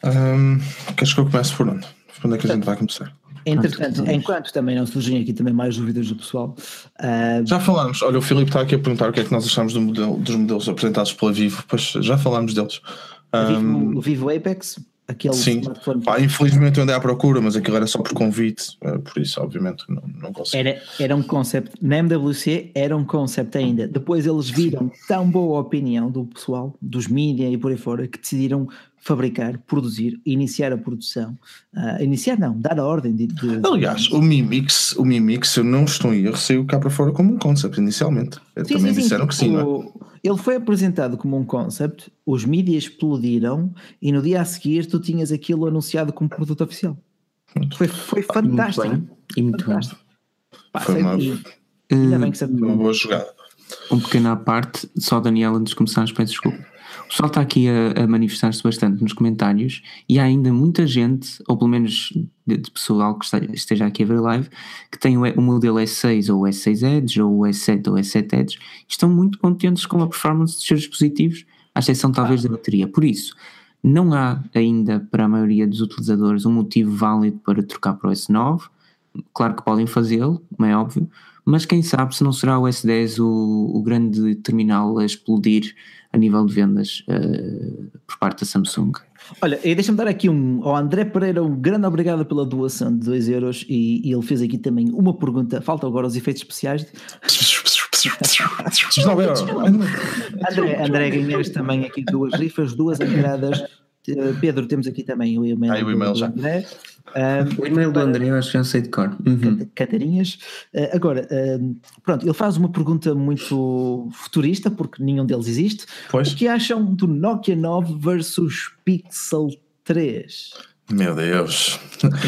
C: Um, queres que eu comece por onde? Por onde é que a gente vai começar?
B: Entretanto, enquanto também não surgem aqui também mais dúvidas do pessoal.
C: Uh... Já falámos, olha, o Filipe está aqui a perguntar o que é que nós achamos do modelo, dos modelos apresentados pela Vivo, pois já falámos deles.
B: Um... O Vivo Apex, aquele
C: Sim, Pá, infelizmente eu andei à procura, mas aquilo era só por convite, eh, por isso, obviamente, não, não consigo.
B: Era, era um concept, na MWC era um concept ainda. Depois eles viram tão boa opinião do pessoal, dos mídia e por aí fora, que decidiram fabricar, produzir, iniciar a produção. Uh, iniciar não, dar a ordem de. de
C: Aliás, o Mi Mix, o Mi Mix, eu não estou em erro, saiu cá para fora como um concept inicialmente. Sim, Também sim, disseram sim. que sim, o, não é?
B: Ele foi apresentado como um concept, os mídias explodiram e no dia a seguir tu tinhas aquilo anunciado como produto oficial. Foi, foi fantástico.
D: Muito bem. E muito fantástico.
C: Pá, foi uma, e, ainda bem que uma boa jogada.
D: Um pequeno à parte, só Daniel, antes de começarmos, peço desculpa. O pessoal está aqui a, a manifestar-se bastante nos comentários e há ainda muita gente, ou pelo menos de, de pessoal que esteja aqui a ver live, que tem o, o modelo S6 ou o S6 Edge ou o S7 ou o S7 Edge e estão muito contentes com a performance dos seus dispositivos, à exceção talvez da bateria. Por isso, não há ainda para a maioria dos utilizadores um motivo válido para trocar para o S9. Claro que podem fazê-lo, como é óbvio, mas quem sabe se não será o S10 o, o grande terminal a explodir a nível de vendas uh, por parte da Samsung.
B: Olha, deixa-me dar aqui um, ao André Pereira um grande obrigado pela doação de 2 euros e, e, ele fez aqui também uma pergunta, falta agora os efeitos especiais. André, André ganhaste também aqui duas rifas, duas entradas Pedro, temos aqui também o e-mail,
C: ah, o email
B: do André.
D: Um, o e-mail do André, eu acho que já sei de cor.
B: Uhum. Catarinhas. Uh, agora, uh, pronto, ele faz uma pergunta muito futurista, porque nenhum deles existe. Pois. O que acham do Nokia 9 versus Pixel 3?
C: Meu Deus.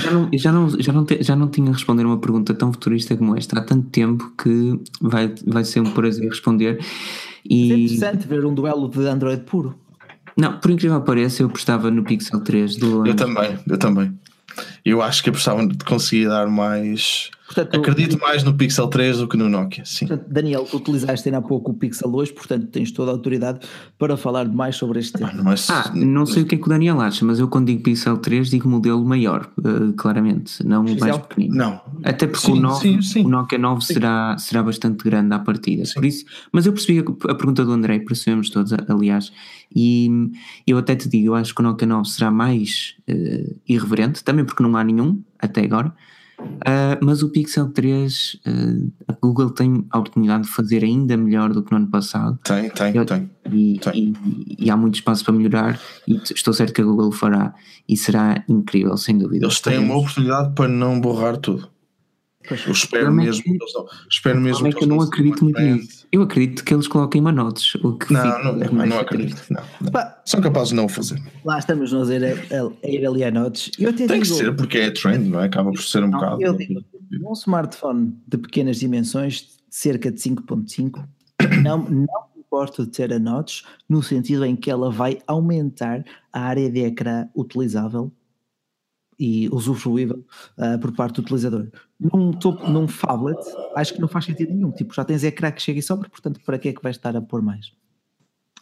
D: Já não, já, não, já, não te, já não tinha a responder uma pergunta tão futurista como esta há tanto tempo que vai, vai ser um prazer responder.
B: E... É interessante ver um duelo de Android puro.
D: Não, por incrível que pareça, eu apostava no Pixel 3 do
C: Eu também, eu também. Eu acho que apostava de conseguir dar mais Portanto, Acredito mais no Pixel 3 do que no Nokia, sim.
B: Portanto, Daniel, tu utilizaste ainda há pouco o Pixel 2, portanto tens toda a autoridade para falar mais sobre este tema.
D: Mas, ah, não sei o que é que o Daniel acha, mas eu quando digo Pixel 3 digo modelo maior, uh, claramente, não o mais pequenino.
C: Não.
D: Até porque sim, o, 9, sim, sim. o Nokia 9 será, será bastante grande à partida, por isso, mas eu percebi a, a pergunta do André, percebemos todos, aliás, e eu até te digo, eu acho que o Nokia 9 será mais uh, irreverente, também porque não há nenhum até agora, Uh, mas o Pixel 3, uh, ah, a Google tem a oportunidade de fazer ainda melhor do que no ano passado.
C: Tem, tem, Eu, tem,
D: e,
C: tem.
D: E, e, há muito espaço para melhorar e estou certo que a Google fará e será incrível, sem dúvida.
C: Eles têm uma oportunidade para não borrar tudo. Eu espero mesmo, que, eles não, espero mesmo
D: é que, eu não acredito muito nisso. Eu acredito que eles coloquem manotes. O que
C: não, não, não, não acredito. Não, não. São capazes de não o fazer.
B: Lá estamos nós a ir, a, ir ali a notes.
C: Eu Tem digo, que ser porque é trend, não é? Acaba por ser um não, bocado. Eu digo,
B: um smartphone de pequenas dimensões, cerca de 5.5, não, não importa de ter a notch, no sentido em que ela vai aumentar a área de ecrã utilizável e usufruível uh, por parte do utilizador. Num, topo, num phablet, acho que não faz sentido nenhum. Tipo, já tens ecrã que chega e sobra, portanto, para que é que vais estar a pôr mais?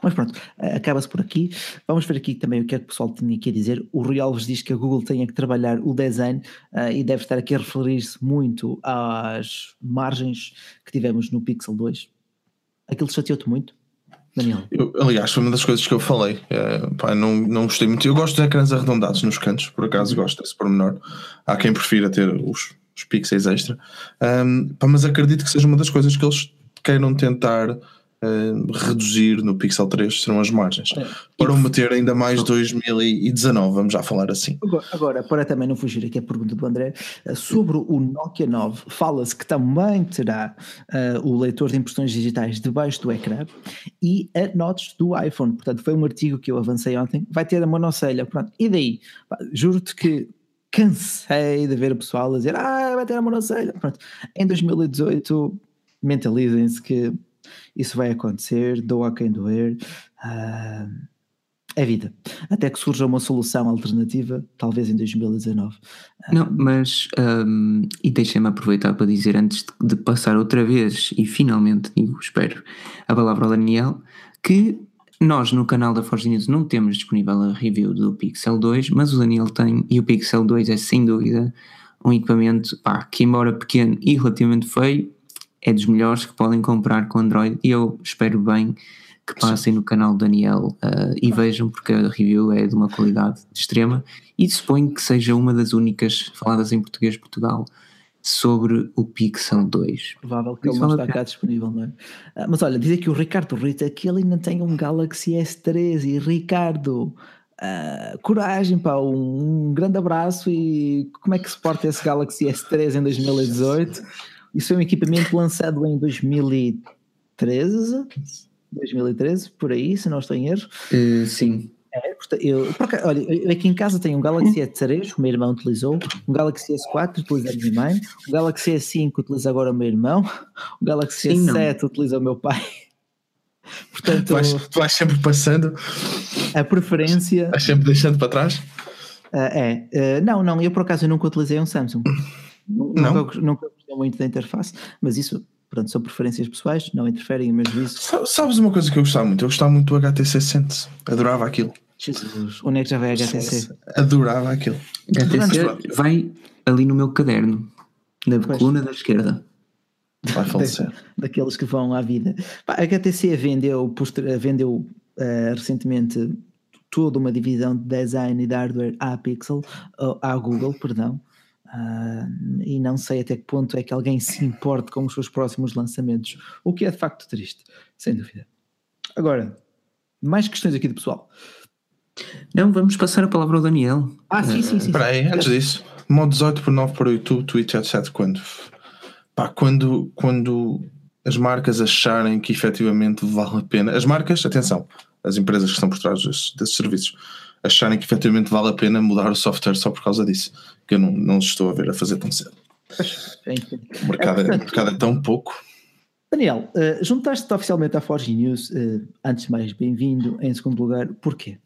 B: Mas pronto, uh, acaba-se por aqui. Vamos ver aqui também o que é que o pessoal tinha aqui a dizer. O Rui Alves diz que a Google tem que trabalhar o design uh, e deve estar aqui a referir-se muito às margens que tivemos no Pixel 2. Aquilo chateou-te muito? Daniel?
C: Eu, aliás, foi uma das coisas que eu falei. É, pá, não, não gostei muito. Eu gosto de ecrãs arredondados nos cantos, por acaso uhum. gosto desse pormenor. Há quem prefira ter os, os pixels extra. Um, pá, mas acredito que seja uma das coisas que eles queiram tentar uh, reduzir no Pixel 3 serão as margens. É. Para o meter ainda mais 2019, vamos já falar assim.
B: Agora, agora, para também não fugir aqui a pergunta do André, uh, sobre o Nokia 9, fala-se que também terá uh, o leitor de impressões digitais debaixo do ecrã e a notes do iPhone. Portanto, foi um artigo que eu avancei ontem, vai ter a monocelha. Pronto, e daí? Juro-te que cansei de ver o pessoal a dizer ah, vai ter a monocelha. Pronto, em 2018 mentalizem-se que isso vai acontecer, doa quem doer. Uh, é vida. Até que surja uma solução alternativa, talvez em 2019.
D: Não, mas, um, e deixem-me aproveitar para dizer, antes de, de, passar outra vez, e finalmente digo, espero, a palavra ao Daniel, que nós no canal da Forge News não temos disponível a review do Pixel 2, mas o Daniel tem, e o Pixel 2 é sem dúvida um equipamento pá, que, embora pequeno e relativamente feio, é dos melhores que podem comprar com Android e eu espero bem que passem no canal do Daniel uh, e vejam porque a review é de uma qualidade extrema e suponho que seja uma das únicas faladas em português de Portugal sobre o Pixel 2.
B: Provável que ele não está cá disponível, não é? Uh, mas olha, diz aqui o Ricardo Rita que ele ainda tem um Galaxy S3 e Ricardo, Uh, coragem, pá, um, um, grande abraço e como é que se porta esse Galaxy S3 em 2018? Isso foi um equipamento lançado em 2013, 2013, por aí, se não estou em erro.
D: Uh, sim.
B: É, eu, porque, olha, eu aqui em casa tenho um Galaxy S3, o meu irmão utilizou, um Galaxy S4 utiliza a minha mãe, um Galaxy S5 utiliza agora o meu irmão, o Galaxy Sim, S7 não. utiliza o meu pai. (laughs)
C: Portanto, tu vais, tu vais sempre passando
B: a preferência.
C: Vais sempre deixando para trás?
B: Uh, é, uh, não, não, eu por acaso nunca utilizei um Samsung. Não. Nunca, nunca gostei muito da interface, mas isso, pronto, são preferências pessoais, não interferem em meus vícios.
C: Sabes uma coisa que eu gostava muito? Eu gostava muito do HTC Sense, adorava aquilo.
B: Jesus, onde é que já vai a HTC?
C: Adorava aquilo.
D: HTC vai ali no meu caderno, na coluna da esquerda.
C: Vai falecer.
B: Daqueles que vão à vida. a HTC vendeu, vendeu uh, recentemente toda uma divisão de design e de hardware à Pixel, uh, à Google, perdão. Uh, e não sei até que ponto é que alguém (laughs) se importe com os seus próximos lançamentos, o que é de facto triste, sem dúvida. Agora, mais questões aqui do pessoal.
D: Não, vamos passar a palavra ao Daniel.
B: Ah, sim, sim, sim.
C: Espera aí, antes disso, modo 18 por 9 para o YouTube, Twitch, etc. Quando? Pá, quando, quando as marcas acharem que efetivamente vale a pena, as marcas, atenção, as empresas que estão por trás desses, desses serviços, acharem que efetivamente vale a pena mudar o software só por causa disso, que eu não, não estou a ver a fazer tão cedo. O mercado é, o mercado é tão pouco.
B: Daniel, uh, juntaste-te oficialmente à Forge News, uh, antes de mais, bem-vindo. Em segundo lugar, porquê?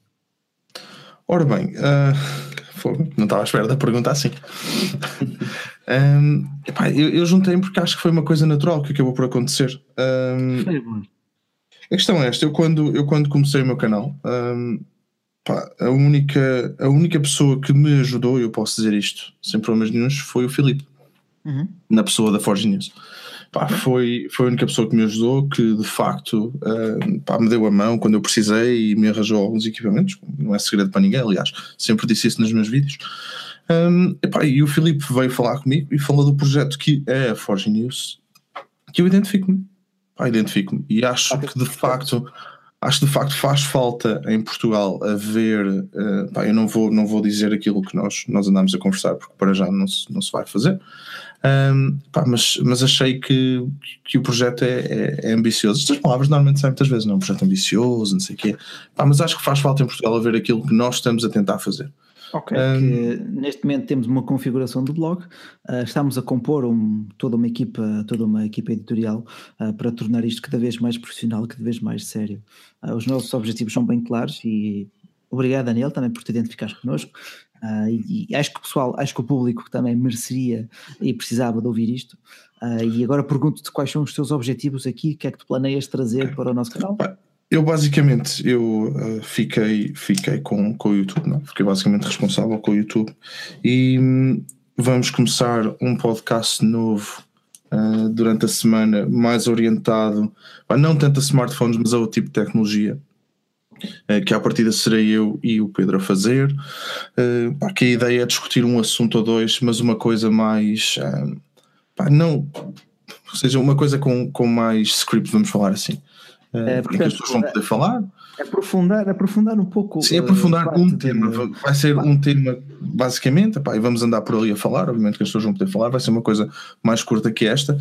C: Ora bem, uh, não estava à espera da pergunta assim. um, (laughs) epá, eu, eu juntei-me porque acho que foi uma coisa natural que acabou por acontecer. Um, a questão é esta: eu quando, eu quando comecei o meu canal, um, pá, a, única, a única pessoa que me ajudou, eu posso dizer isto sem problemas nenhums, foi o Filipe, uhum. na pessoa da Forge News. Pá, foi, foi a única pessoa que me ajudou, que de facto uh, pá, me deu a mão quando eu precisei e me arranjou alguns equipamentos. Não é segredo para ninguém, aliás, sempre disse isso nos meus vídeos. Um, epá, e o Filipe veio falar comigo e falou do projeto que é a Forge News, que eu identifico-me. Identifico-me. E acho que de facto acho de facto faz falta em Portugal haver uh, pá, eu não vou, não vou dizer aquilo que nós, nós andamos a conversar porque para já não se, não se vai fazer um, pá, mas, mas achei que, que o projeto é, é, é, ambicioso. Estas palavras normalmente saem muitas vezes, não é um projeto ambicioso, não sei o quê. Pá, mas acho que faz falta em Portugal haver aquilo que nós estamos a tentar fazer.
B: Ok, um, neste momento temos uma configuração do blog, uh, estamos a compor um, toda uma equipa, toda uma equipa editorial uh, para tornar isto cada vez mais profissional, cada vez mais sério. Uh, os nossos objetivos são bem claros e obrigado Daniel também por te identificares connosco. Uh, e, e, acho que o pessoal, acho que o público também mereceria e precisava de ouvir isto. Uh, e agora pergunto-te quais são os teus objetivos aqui, o que é que tu planeias trazer para o nosso canal?
C: Eu basicamente eu uh, fiquei, fiquei com, com o YouTube, não? fiquei basicamente responsável com o YouTube e hum, vamos começar um podcast novo durante a semana, mais orientado, não tanto a smartphones, mas a outro tipo de tecnologia eh, que à partida serei eu e o Pedro a fazer. Uh, pá, que a ideia é discutir um assunto ou dois, mas uma coisa mais. Uh, não. Ou seja, uma coisa com, com mais script, vamos falar assim. Uh, é, portanto, que as pessoas vão poder falar.
B: Aprofundar, aprofundar um pouco.
C: Sim, aprofundar um tema. De... Vai ser um tema, basicamente, pá, e vamos andar por ali a falar. Obviamente que as pessoas vão poder falar, vai ser uma coisa mais curta que esta.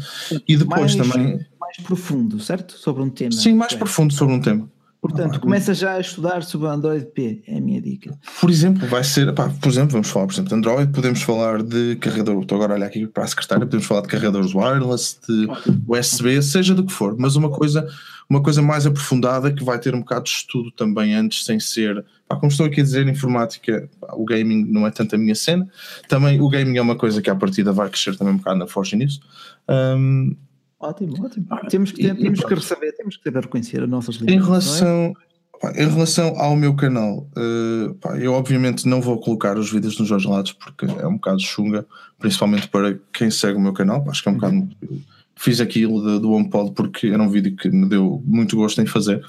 C: E depois
B: mais,
C: também.
B: Mais profundo, certo? Sobre um tema.
C: Sim, mais profundo sobre um tema.
B: Portanto, ah, começa já a estudar sobre o Android P, é a minha dica.
C: Por exemplo, vai ser, pá, por exemplo, vamos falar por exemplo, de Android, podemos falar de carregador, estou agora a olhar aqui para a secretária, podemos falar de carregadores wireless, de USB, seja do que for, mas uma coisa, uma coisa mais aprofundada que vai ter um bocado de estudo também antes, sem ser, pá, como estou aqui a dizer, informática, pá, o gaming não é tanto a minha cena, também o gaming é uma coisa que à partida vai crescer também um bocado na Forge News. Um,
B: Ótimo, ótimo. temos que, temos que receber, temos que saber reconhecer as nossas
C: limitações. Em relação, pá, em relação ao meu canal, uh, pá, eu obviamente não vou colocar os vídeos nos dois lados porque é um bocado chunga, principalmente para quem segue o meu canal. Acho que é um bocado. Uhum. Fiz aquilo de, do HomePod porque era um vídeo que me deu muito gosto em fazer.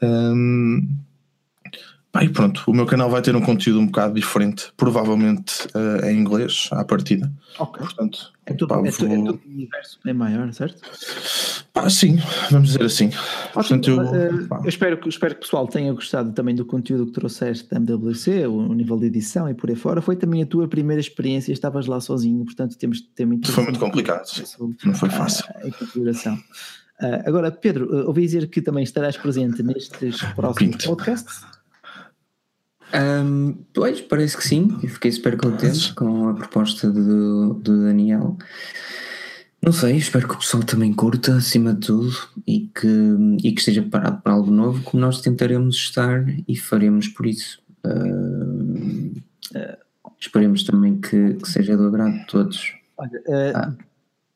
C: Um, Pá, e pronto, o meu canal vai ter um conteúdo um bocado diferente, provavelmente uh, em inglês, à partida.
B: Ok.
C: Portanto,
B: É tudo,
C: pá,
B: é, é
C: vou-
B: tudo universo, é maior, certo?
C: pá, sim, vamos dizer assim. Portanto, eu,
B: Eh, eu espero que, espero que o pessoal tenha gostado também do conteúdo que trouxeste da MWC, o, o nível de edição e por aí fora. Foi também a tua primeira experiência, estavas lá sozinho, portanto temos de ter muito
C: Foi muito complicado,
B: sobre
C: não foi fácil.
B: a, a configuração. Ah, agora, Pedro, ouvi dizer que também estarás presente nestes próximos
C: Pinto.
B: podcasts.
D: Ahm, pois, parece que sim. Eu fiquei super contente com a proposta do, do Daniel. Não sei, espero que o pessoal também curta, acima de tudo, e que, e que esteja preparado para algo novo, como nós tentaremos estar e faremos por isso. Ah, esperemos também que, que seja do agrado de todos.
B: Olha, eh,
D: Ah.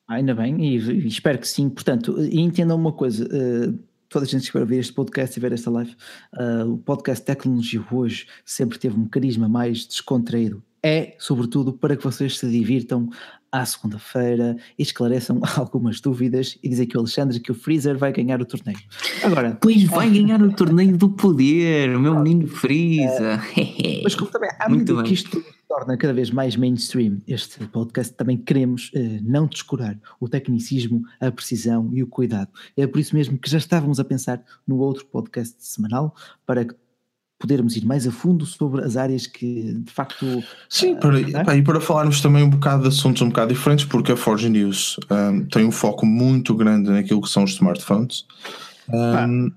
B: ainda bem, e, e espero que sim. Portanto, entendam uma coisa: eh, toda a gente que ver este podcast e ver esta live, eh, o podcast Tecnologia hoje sempre teve um carisma mais descontraído. É, sobretudo, para que vocês se divirtam à segunda-feira e esclareçam (laughs) algumas dúvidas e dizer que o Alexandre que o Freezer vai ganhar o torneio. Agora,
D: Pois vai ganhar o torneio do poder, o meu menino Freeza.
B: Mas como também, à
D: Muito
B: medida que isto torna cada vez mais mainstream, este podcast também queremos eh, não descurar o tecnicismo, a precisão e o cuidado. É por isso mesmo que já estávamos a pensar no outro podcast semanal para que podermos ir mais a fundo sobre as áreas que de facto
C: Sim, para,
B: é?
C: pá, e para falarmos também um bocado de assuntos um bocado diferentes, porque a Forge News um, tem um foco muito grande naquilo que são os smartphones. Um,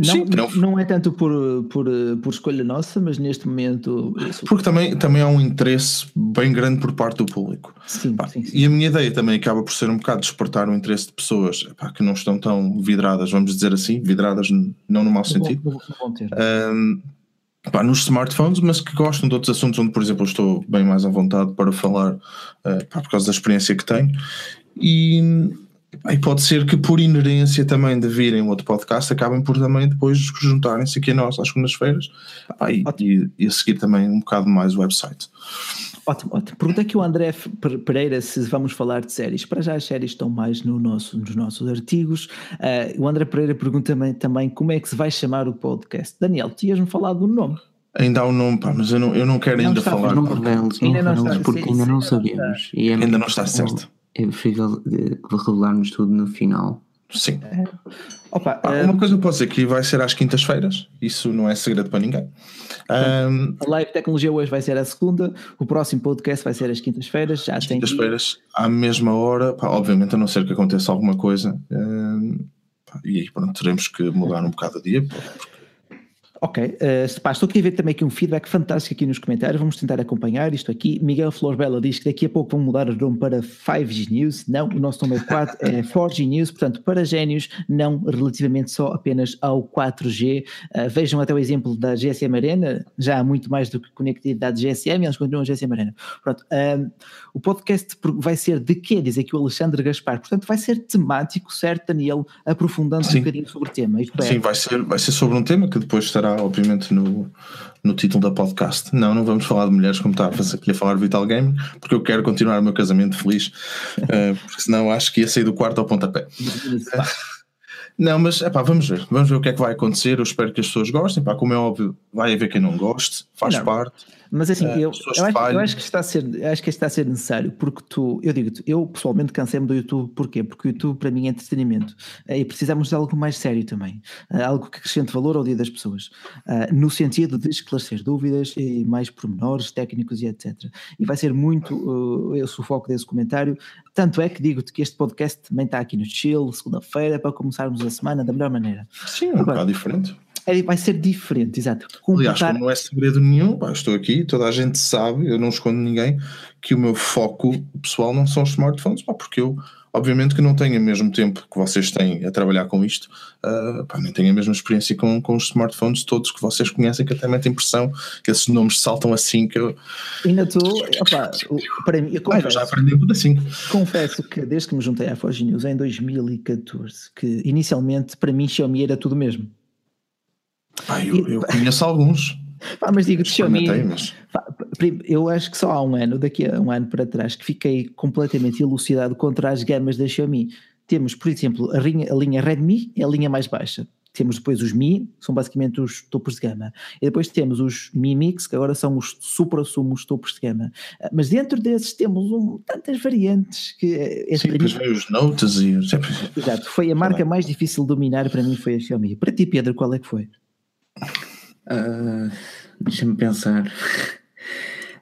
B: não,
C: Sim,
B: não,
C: não-
B: é tanto por, por, por escolha nossa, mas neste momento
C: porque também, também há um interesse bem grande por parte do público.
B: sim,
C: Pá,
B: sim, sim.
C: E a minha ideia também acaba por ser um bocado despertar o interesse de pessoas pá, que não estão tão vidradas, vamos dizer assim, vidradas não no mau sentido,
B: vão ter.
C: um, pá, nos smartphones, mas que gostam de outros assuntos onde, por exemplo, eu estou bem mais à vontade para falar uh, por causa da experiência que tenho. E, e pode ser que, por inerência também de virem outro podcast, acabem por também depois juntarem-se aqui a nós às segundas-feiras e, e, e a seguir também um bocado mais o website.
B: Ótimo, ótimo. Pergunta aqui o André Pereira se vamos falar de séries. Para já as séries estão mais no nosso, nos nossos artigos. Ah, o André Pereira pergunta também, também como é que se vai chamar o podcast. Daniel, tu ias-me falar do nome.
C: Ainda há um nome, pá, mas eu não, eu não quero
B: Não
C: ainda
B: está-
C: falar.
D: Não reveles, não
B: Ainda não
D: porque ainda não sabemos. E é
C: Ainda não está certo.
D: É preferível eh, revelarmos tudo no final.
C: Sim.
B: Opa,
C: Pá,
B: ah,
C: uma coisa eu posso dizer que vai ser às quintas-feiras, isso não é segredo para ninguém. Um,
B: a live tecnologia hoje vai ser a segunda, o próximo podcast vai ser às quintas-feiras. Já
C: às
B: tem
C: quintas-feiras, à mesma hora, pá, obviamente, a não ser que aconteça alguma coisa, um, pá, e aí pronto, teremos que mudar um bocado o dia.
B: Ok, uh, pá, estou aqui a ver também aqui um feedback fantástico aqui nos comentários, vamos tentar acompanhar isto aqui. Miguel Flor Bela diz que daqui a pouco vão mudar o nome para 5G News. Não, o nosso nome é, 4, é (laughs) 4G News, portanto, para génios, não relativamente só apenas ao 4G. Uh, vejam até o exemplo da GSM Arena, já há muito mais do que conectividade GSM, eles continuam a GSM Arena. Pronto, um, o podcast vai ser de quê? Diz aqui o Alexandre Gaspar. Portanto, vai ser temático, certo, Daniel? Aprofundando
C: Sim.
B: um bocadinho sobre o tema. É,
C: Sim, vai ser, vai ser sobre um tema que depois estará, obviamente, no, no título da podcast. Não, não vamos falar de mulheres como estavas aqui a falar Vital Gaming, porque eu quero continuar o meu casamento feliz, eh, porque senão acho que ia sair do quarto ao pontapé. (laughs) Não, mas epá, vamos ver, vamos ver o que é que vai acontecer. Eu espero que as pessoas gostem. Pá, como é óbvio, vai haver quem não goste, faz
B: Não.
C: parte.
B: Mas assim,
C: Eh,
B: eu, eu, acho, eu acho que está a ser, acho que está a ser necessário, porque tu, eu digo-te, eu pessoalmente cansei-me do YouTube, porquê? Porque o YouTube para mim é entretenimento eh, e precisamos de algo mais sério também, eh, algo que acrescente valor ao dia das pessoas, no sentido de esclarecer dúvidas e mais pormenores técnicos e etc. E vai ser muito eh, esse o foco desse comentário. Tanto é que digo-te que este podcast também está aqui no Chill, segunda-feira, para começarmos a semana da melhor maneira.
C: Sim, um bocado diferente.
B: É, vai ser diferente, exato.
C: Aliás,
B: Completar-
C: como não é segredo nenhum, pá, estou aqui, toda a gente sabe, eu não escondo ninguém, que o meu foco pessoal não são os smartphones, pá, porque eu, obviamente, que não tenho o mesmo tempo que vocês têm a trabalhar com isto, ah, pá, nem tenho a mesma experiência com, com os smartphones todos que vocês conhecem, que até metem impressão, que esses nomes saltam assim, que eu,
B: Ainda estou, para mim, eu
C: ah, eu
B: confesso,
C: já aprendi tudo assim.
B: confesso que desde que me juntei à Forge News em 2014, que inicialmente para mim Xiaomi era tudo mesmo.
C: Pá, eu, eu conheço alguns, (laughs)
B: Pá, mas digo Xiaomi,
C: mas
B: pá, eu acho que só há um ano, daqui a um ano para trás, que fiquei completamente elucidado contra as gamas da Xiaomi. Temos, por exemplo, a linha, a linha Redmi é a linha mais baixa. temos depois os Mi, que são basicamente os topos de gama. E depois temos os Mi Mix, que agora são os supra-sumos topos de gama. Ah, mas dentro desses temos um, tantas variantes que.
C: Eh, Sim, depois vem os Notes e.
B: Exato, foi a marca mais difícil de dominar para mim foi a Xiaomi. Para ti, Pedro, qual é que foi?
D: Uh, Deixa-me pensar.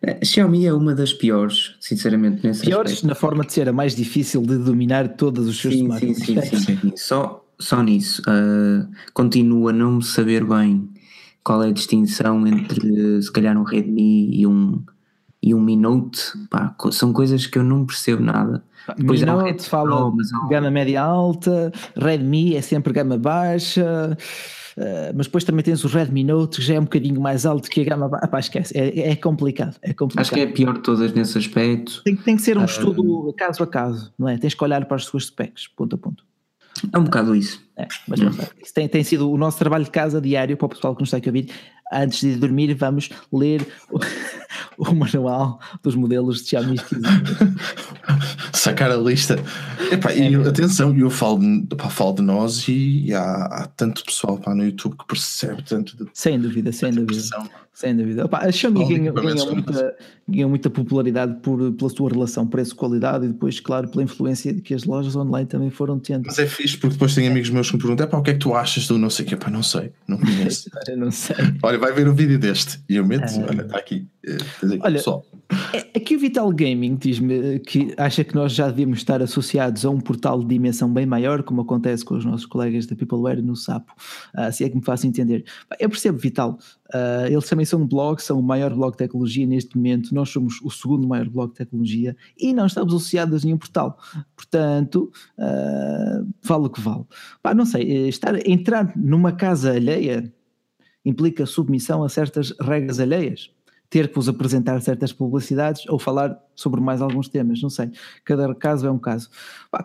D: A Xiaomi é uma das piores, sinceramente, nesse
B: Piores
D: aspecto.
B: na forma de ser a mais difícil de dominar todos os seus
D: sim,
B: smartphones.
D: Sim, sim, sim, (laughs) sim. Só, só nisso. Uh, continuo a não saber bem qual é a distinção entre, se calhar, um Redmi e um, e um Mi Note. Pá, são coisas que eu não percebo nada.
B: Depois Mi Note um fala Pro, gama média alta, Redmi é sempre gama baixa. Uh, mas depois também tens o Redmi Note que já é um bocadinho mais alto que a gama. Ah, pá, esquece, é, é, complicado, é complicado.
D: Acho que é a pior de todas nesse aspecto.
B: Tem, tem que ser um uh, estudo caso a caso, não é? Tens que olhar para as suas specs, ponto a ponto.
D: É um bocado isso.
B: É, mas hum. isso tem, tem sido o nosso trabalho de casa diário para o pessoal que nos está a ouvir antes de dormir, vamos ler o, (laughs) o manual dos modelos de Xiaomi (laughs)
C: Sacar a lista. Epá, é, e atenção, eu falo, pá, falo de nós e, e há, há, tanto pessoal pá, no YouTube que percebe tanto de,
B: Sem dúvida, sem dúvida. Pressão. Sem dúvida. Opa, a Xiaomi ganhou, ganhou, muita, ganhou muita popularidade por, pela sua relação preço-qualidade e depois, claro, pela influência que as lojas online também foram tendo.
C: Mas é fixe porque depois tem amigos meus que me perguntam: pá, o que é que tu achas do não sei o que? Pá, não sei, não conheço. (laughs)
B: não sei.
C: Olha, vai ver um vídeo deste e eu meto, é... olha, está aqui. Eh,
B: olha, pessoal. É, aqui o Vital Gaming diz-me que acha que nós já devíamos estar associados a um portal de dimensão bem maior, como acontece com os nossos colegas da Peopleware no Sapo, uh, se é que me faço entender. Eu percebo, Vital, uh, eles também são um blog, são o maior blog de tecnologia neste momento, nós somos o segundo maior blog de tecnologia e não estamos associados a nenhum portal. Portanto, uh, vale o que vale. Pá, não sei, eh, estar, entrar numa casa alheia implica submissão a certas regras alheias ter que vos apresentar certas publicidades ou falar sobre mais alguns temas, não sei. Cada caso é um caso.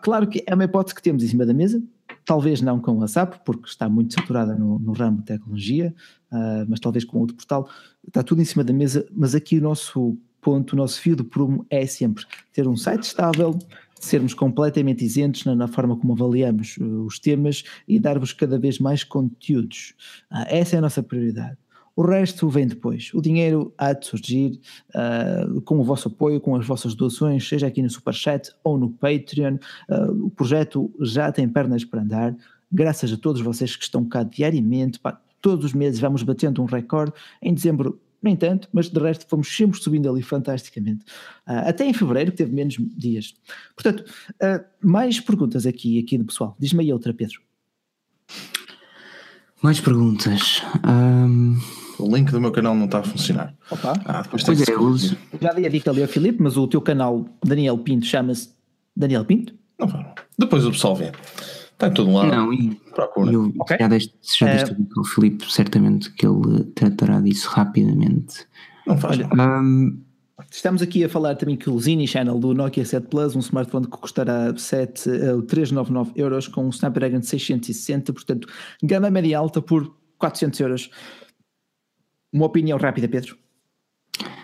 B: claro que é uma hipótese que temos em cima da mesa, talvez não com a SAP, porque está muito saturada no, no ramo de tecnologia, uh, mas talvez com outro portal. Está tudo em cima da mesa, mas aqui o nosso ponto, o nosso fio do prumo é sempre ter um site estável, sermos completamente isentos na, na, forma como avaliamos uh, os temas e dar-vos cada vez mais conteúdos. Uh, essa é a nossa prioridade. O resto vem depois. O dinheiro há de surgir uh, com o vosso apoio, com as vossas doações, seja aqui no Superchat ou no Patreon. Uh, o projeto já tem pernas para andar. Graças a todos vocês que estão cá diariamente. Pá, todos os meses vamos batendo um recorde. Em dezembro, nem tanto, mas de resto fomos sempre subindo ali fantasticamente. Uh, até em fevereiro, que teve menos dias. Portanto, mais perguntas aqui, aqui do pessoal. Diz-me aí outra, Pedro.
D: Mais perguntas. Um...
C: O link do meu canal não está a funcionar.
B: Opa.
C: Ah, depois
D: pois é, uso.
B: Já dei a dica ali ao Filipe, mas o teu canal Daniel Pinto chama-se Daniel Pinto?
C: Não, depois o pessoal vê. Está em todo lado.
D: Não, e Procura. Eu, okay. já deste, já deste uh, dica ao Filipe, certamente que ele tratará disso rapidamente.
C: Não faz Olha,
B: um, Estamos aqui a falar também que o Zini Channel do Nokia 7 Plus, um smartphone que custará 7, uh, 399 euros com um Snapdragon 660, portanto, gama média alta por 400 euros. Uma opinião rápida, Pedro?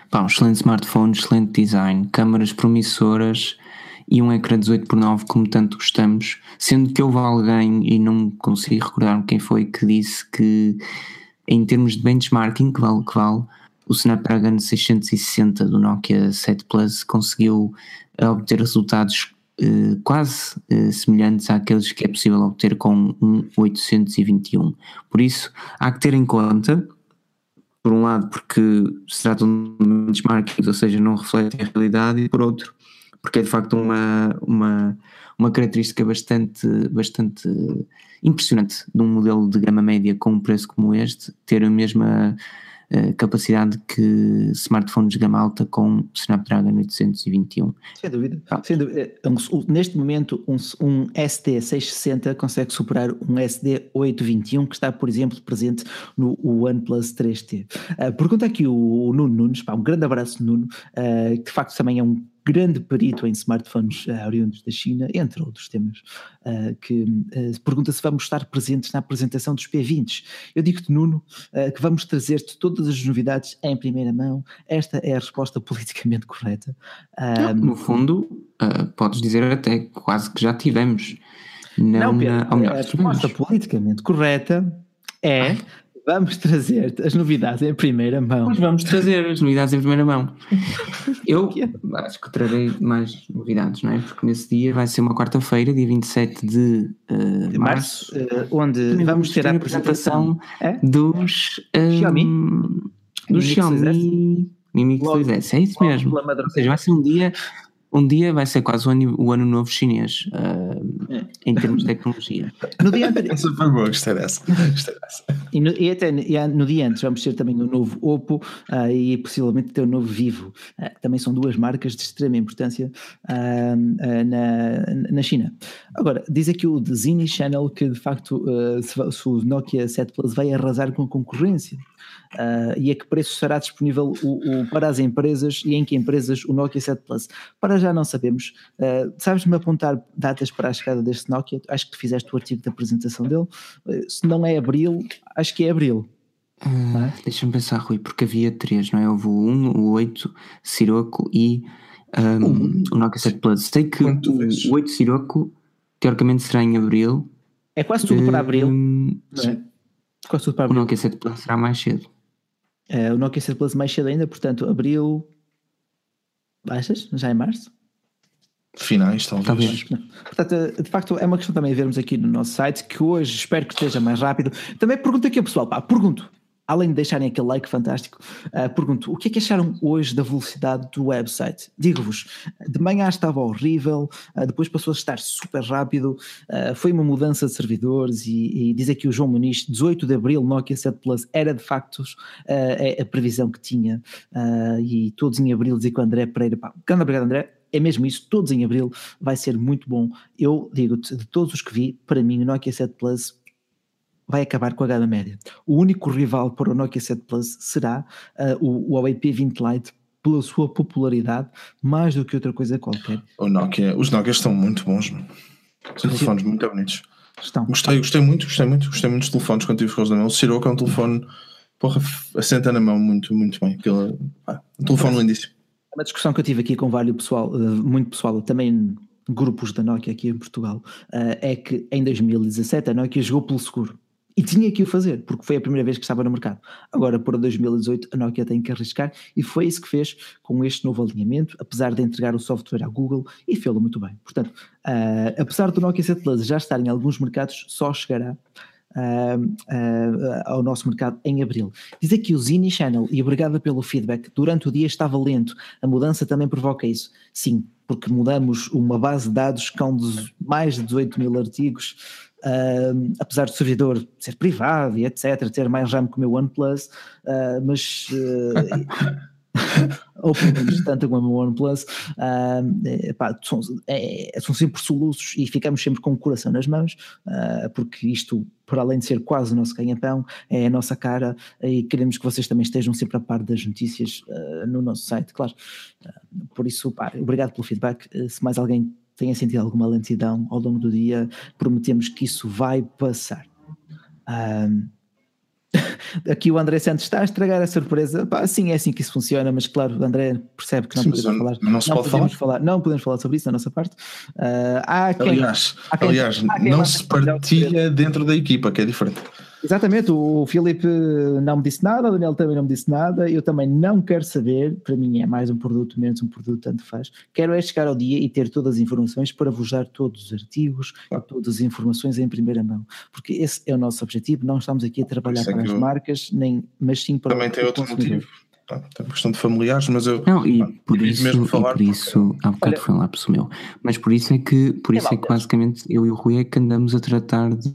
D: Pá, um excelente smartphone, excelente design, câmaras promissoras e um ecrã 18 por 9 como tanto gostamos, sendo que houve alguém, e não consigo recordar quem foi, que disse que em termos de benchmarking, que vale que vale, o Snapdragon 660 do Nokia 7 Plus conseguiu obter resultados eh, quase eh, semelhantes àqueles que é possível obter com um 821. Por isso, há que ter em conta por um lado porque se tratam de benchmarkings, ou seja, não refletem a realidade, e por outro, porque é de facto uma, uma, uma característica bastante, bastante impressionante de um modelo de gama média com um preço como este, ter a mesma capacidade que smartphones de gama alta com Snapdragon 821.
B: Sem dúvida. Ah. Sem dúvida. É, neste momento, um, um SD660 consegue superar um SD821 que está, por exemplo, presente no OnePlus 3T. Uh, pergunta aqui o, o Nuno Nunes, pá, um grande abraço, Nuno, uh, que de facto também é um grande perito em smartphones uh, oriundos da China, entre outros temas, uh, que uh, pergunta se vamos estar presentes na apresentação dos P20. Eu digo-te, Nuno, que vamos trazer-te todas as novidades em primeira mão. Esta é a resposta (laughs) politicamente correta.
D: no fundo, podes dizer até quase que já tivemos. Não,
B: Não, Pedro,
D: na, melhor,
B: a resposta politicamente correta é vamos trazer as novidades em primeira mão.
D: Mas vamos trazer as novidades em primeira mão. (laughs) Eu acho que trarei mais novidades, não é? Porque nesse dia vai ser uma quarta-feira, dia 27 de eh,
B: De
D: março.
B: março, eh, onde vamos ter a apresentação é?
D: dos
B: Xiaomi?
D: dos
B: Mi Mix
D: Xiaomi Mi Mix
B: Logo-
D: 2S, é isso mesmo. Ou seja, vai ser um dia, um dia vai ser quase o ano, o ano novo chinês eh,
B: É.
D: em termos de tecnologia. (laughs)
B: No dia anterior,
C: Essa foi boa, gostei dessa. Gostei dessa.
B: E, no, e até e no dia antes vamos ter também o novo Oppo ah, e possivelmente ter o novo Vivo. Ah, também são duas marcas de extrema importância ah, na, na China. Agora, diz aqui o Zini Channel que de facto se, se o Nokia 7 Plus vai arrasar com a concorrência. Ah, e a que preço será disponível o, o- para as empresas e em que empresas o Nokia 7 Plus? Para já não sabemos. Ah, Sabes-me apontar datas para a chegada deste Nokia? Acho que tu fizeste o artigo de apresentação dele. Ah, Se não é abril, acho que é abril.
D: Ah,
B: é?
D: Deixa-me pensar, Rui, porque havia três, não é? Houve o 1, o 8, Sirocco e ahm, o Nokia 7 Plus. Sei que o,
C: vezes?
D: o 8 Sirocco teoricamente será em abril.
B: É quase tudo para abril. Não é? Quase tudo para
D: o
B: abril.
D: Nokia 7 Plus será mais cedo.
B: É, o Nokia 7 Plus mais cedo ainda, portanto, abril. Achas? Já é março?
C: Finais, talvez.
D: Talvez.
B: Portanto, de facto, é uma questão também de vermos aqui no nosso site, que hoje espero que esteja mais rápido. Também pergunto aqui ao pessoal, pá, pergunto, além de deixarem aquele like fantástico, ah, pergunto, o que é que acharam hoje da velocidade do website? Digo-vos, de manhã estava horrível, ah, depois passou a estar super rápido, ah, foi uma mudança de servidores e, e aqui o João Muniz, 18 de Abril, Nokia 7 Plus, era de facto ah, é a previsão que tinha e todos em Abril dizia que o André Pereira, pá, grande obrigado André, é mesmo isso, todos em Abril vai ser muito bom. Eu digo-te, de todos os que vi, para mim o Nokia 7 Plus vai acabar com a gama média. O único rival para o Nokia 7 Plus será ah, o, o Huawei P20 Lite pela sua popularidade, mais do que outra coisa qualquer.
C: O Nokia, os Nokias estão muito bons, mano. São telefones muito bonitos.
B: Estão.
C: Gostei, gostei muito, gostei muito, gostei muito dos telefones quando tive com eles na mão. O Sirocco é um telefone, porra, assenta na mão muito, muito bem. Aquele, pá, um telefone lindíssimo.
B: Uma discussão que eu tive aqui com vários pessoal, eh, muito pessoal, também grupos da Nokia aqui em Portugal, eh, é que em 2017 a Nokia jogou pelo seguro. E tinha que o fazer, porque foi a primeira vez que estava no mercado. Agora, para 2018, a Nokia tem que arriscar e foi isso que fez com este novo alinhamento, apesar de entregar o software à Google e fê-lo muito bem. Portanto, eh, apesar do Nokia 7 Plus já estar em alguns mercados, só chegará ah, ah, ao nosso mercado em abril. Diz aqui o Zini Channel, e obrigada pelo feedback, durante o dia estava lento, a mudança também provoca isso. Sim, porque mudamos uma base de dados com mais de 18 mil artigos, ah, apesar do servidor ser privado e etc, ter mais RAM que o meu OnePlus, ah, mas... ah, (laughs) ou pelo menos tanto como o OnePlus, ah, é, pá, são, é- são sempre soluços e ficamos sempre com o coração nas mãos, ah, porque isto, por além de ser quase o nosso ganha-pão, é a nossa cara e queremos que vocês também estejam sempre a par das notícias ah, no nosso site, claro. Por isso, pá, obrigado pelo feedback. Se mais alguém tenha sentido alguma lentidão ao longo do dia, prometemos que isso vai passar. Ah, (laughs) Aqui o André Santos está a estragar a surpresa. Pá, sim, é assim que isso funciona, mas claro, o André percebe que não
C: Sim,
B: podemos
C: não-
B: falar.
C: não se pode
B: podemos falar. Não podemos falar sobre isso da nossa parte. Ah, há quem-
C: Aliás,
B: há quem-
C: aliás
B: há quem
C: não se partilha dentro da equipa, que é diferente.
B: Exatamente, o Filipe não me disse nada, o Daniel também não me disse nada, eu também não quero saber, para mim é mais um produto, menos um produto, tanto faz. Quero é chegar ao dia e ter todas as informações para vos dar todos os artigos, e todas as informações em primeira mão, porque esse é o nosso objetivo, não estamos aqui a trabalhar
C: é
B: para
C: que
B: as
C: eu-
B: marcas, nem, mas sim para
C: Também
B: o
C: tem outro
B: consumidor.
C: motivo. Tá, Tem uma questão de familiares, mas eu.
D: Não, e
C: pá,
D: por isso,
C: mesmo
D: e
C: falar
D: por isso há bocado
B: Olha-
D: foi um lapso meu. Mas por isso é que, por
B: É
D: isso é que basicamente eu e o Rui é que andamos a tratar de,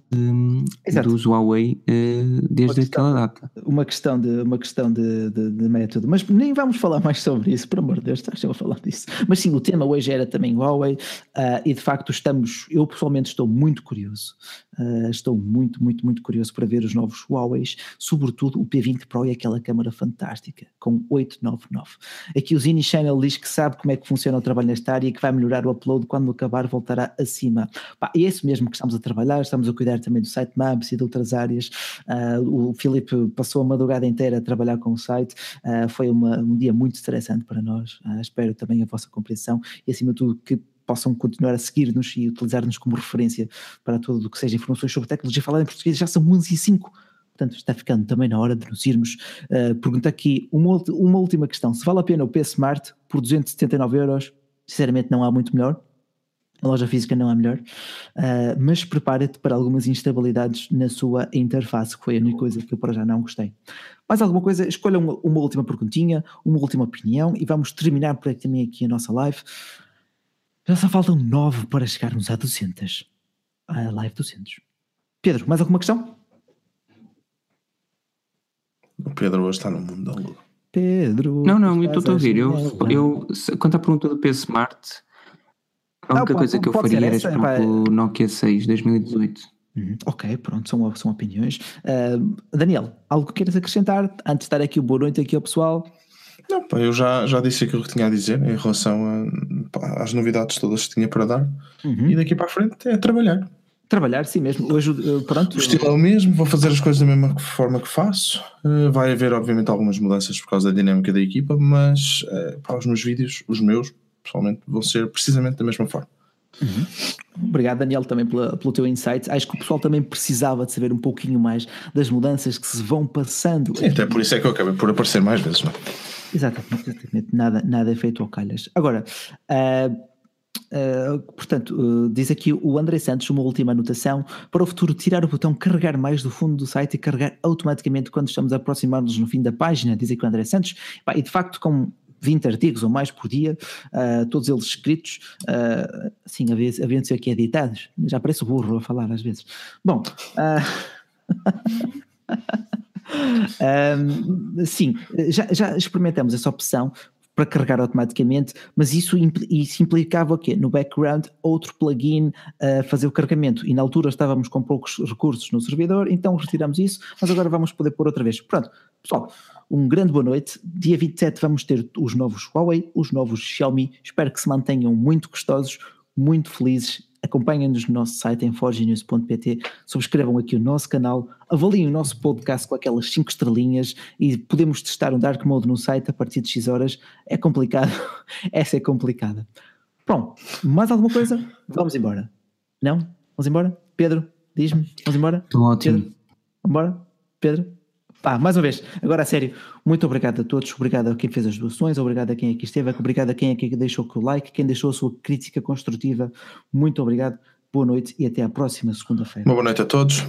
B: Exato.
D: dos Huawei eh, desde
B: questão.
D: aquela data.
B: uma questão de uma questão de, de, de método, mas nem vamos falar mais sobre isso, por amor de Deus, estás a falar disso. Mas sim, o tema hoje era também Huawei ah, e de facto estamos, eu pessoalmente estou muito curioso, ah, estou muito, muito, muito curioso para ver os novos Huawei, sobretudo o P20 Pro e aquela câmara fantástica com 899. Aqui o Zini Channel diz que sabe como é que funciona o trabalho nesta área e que vai melhorar o upload quando acabar voltará acima. Pá, é isso mesmo que estamos a trabalhar, estamos a cuidar também do site Maps e de outras áreas. Ah, o Filipe passou a madrugada inteira a trabalhar com o site, ah, foi uma- um dia muito estressante para nós. Espero também a vossa compreensão e, acima de tudo, que possam continuar a seguir-nos e utilizar-nos como referência para tudo o que seja informações sobre tecnologia falada em português. Já são 11 e 5. Portanto, está ficando também na hora de nos irmos. Uh, pergunta aqui uma, uma última questão: se vale a pena o P Smart por 279 euros? Sinceramente, não há muito melhor. A loja física não é melhor, uh, mas prepara-te para algumas instabilidades na sua interface, que foi a única coisa que eu para já não gostei. Mais alguma coisa? Escolha uma, uma última perguntinha, uma última opinião e vamos terminar por aqui também aqui a nossa live. Já só faltam nove para chegarmos a 200. A live 200. Pedro, mais alguma questão?
C: O Pedro hoje está no mundo da lua.
B: Pedro.
D: Não, não, eu estou a ouvir. Eu, eu, quanto à pergunta do P Smart, a única ah, coisa que eu faria era esperar pelo Nokia 6 2018.
B: Uhum. Ok, pronto, são, são opiniões. Uh, Daniel, algo que queiras acrescentar antes de estar aqui o boa noite aqui ao pessoal?
C: Não, pá, eu já, já disse aquilo que tinha a dizer em relação a, pá, às novidades todas que tinha para dar uhum. e daqui para a frente é trabalhar.
B: Trabalhar, sim mesmo. Hoje, eh, pronto.
C: O estilo é o mesmo, vou fazer as coisas da mesma forma que faço. Uh, vai haver, obviamente, algumas mudanças por causa da dinâmica da equipa, mas uh, pá, os meus vídeos, os meus, pessoalmente, vão ser precisamente da mesma forma.
B: Uhum. Obrigado, Daniel, também pela, pelo teu insight. Acho que o pessoal também precisava de saber um pouquinho mais das mudanças que se vão passando.
C: Sim, até por isso é que eu acabei por aparecer mais vezes, não é?
B: Exatamente, exatamente. Nada, nada é feito ao calhas. Agora, uh, uh, portanto, uh, diz aqui o André Santos, uma última anotação. Para o futuro, tirar o botão carregar mais do fundo do site e carregar automaticamente quando estamos a aproximar-nos no fim da página, diz aqui o André Santos. E de facto, como 20 artigos ou mais por dia, uh, todos eles escritos, uh, sim, havia, havia de ser aqui editados, já parece burro a falar às vezes. Bom, (laughs) sim, já, já experimentamos essa opção para carregar automaticamente, mas isso, isso implicava o quê? No background, outro plugin a fazer o carregamento. E na altura estávamos com poucos recursos no servidor, então retiramos isso, mas agora vamos poder pôr outra vez. Pronto, pessoal, um grande boa noite. Dia 27 vamos ter os novos Huawei, os novos Xiaomi. Espero que se mantenham muito gostosos, muito felizes. Acompanhem-nos no nosso site em forgenews.pt, subscrevam aqui o nosso canal, avaliem o nosso podcast com aquelas 5 estrelinhas e podemos testar um Dark Mode no site a partir de X horas. É complicado, (laughs) essa é complicada. Pronto, mais alguma coisa? Vamos embora. Não? Vamos embora? Pedro, diz-me, vamos embora?
D: Estou ótimo.
B: Pedro, vamos embora? Pedro? Pá, mais uma vez, agora a sério, muito obrigado a todos, obrigado a quem fez as doações, obrigado a quem aqui esteve, obrigado a quem aqui deixou o like, quem deixou a sua crítica construtiva, muito obrigado, boa noite e até à próxima segunda-feira.
C: Boa noite a todos.